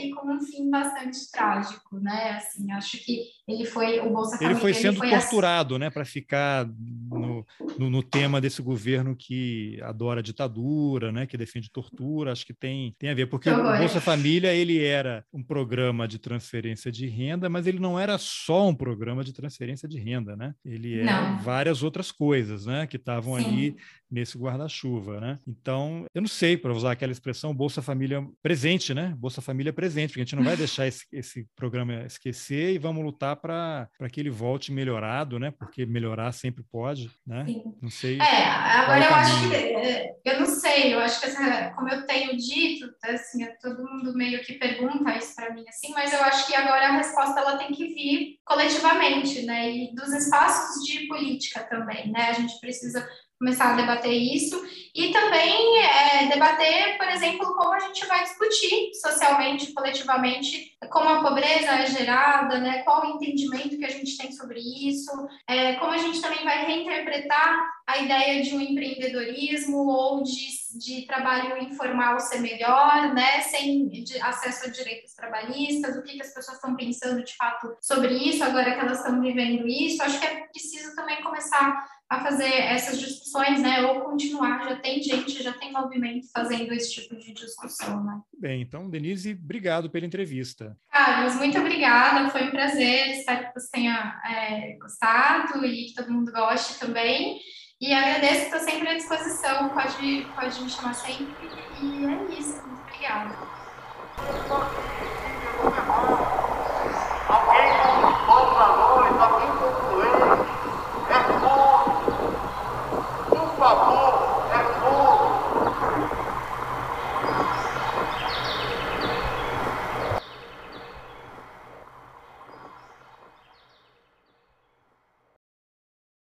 e com um fim bastante trágico, né? Assim, acho que ele foi o Bolsa Família. Ele foi sendo ele foi torturado, assim... né, para ficar no, no, no, tema desse governo que adora a ditadura, né, que defende tortura. Acho que tem, tem a ver, porque o Bolsa Família ele era um programa de transferência de renda, mas ele não era só um programa de transferência de renda, né? Ele era não. várias outras coisas, né, que estavam ali nesse guarda-chuva, né? Então, eu não sei, para usar aquela expressão, Bolsa Família presente, né? Bolsa Família presente, porque a gente não vai deixar esse, esse programa esquecer e vamos lutar para que ele volte melhorado, né? Porque melhorar sempre pode, né? Sim. Não sei. É, agora eu acho que é, eu não sei, eu acho que essa, como eu tenho dito, assim, todo mundo meio que pergunta isso para mim assim, mas eu acho que agora a resposta ela tem que vir coletivamente, né? E dos espaços de política também, né? A gente precisa começar a debater isso e também é, debater, por exemplo, como a gente vai discutir socialmente, coletivamente, como a pobreza é gerada, né? Qual o entendimento que a gente tem sobre isso, é, como a gente também vai reinterpretar a ideia de um empreendedorismo ou de, de trabalho informal ser melhor, né? Sem acesso a direitos trabalhistas, o que, que as pessoas estão pensando de fato sobre isso agora que elas estão vivendo isso. Acho que é preciso também começar a fazer essas discussões, né? Ou continuar, já tem gente, já tem movimento fazendo esse tipo de discussão, né? Bem, então, Denise, obrigado pela entrevista. Carlos, muito obrigada, foi um prazer, espero que você tenha é, gostado e que todo mundo goste também. E agradeço, estou sempre à disposição, pode, pode me chamar sempre. E é isso, muito obrigada.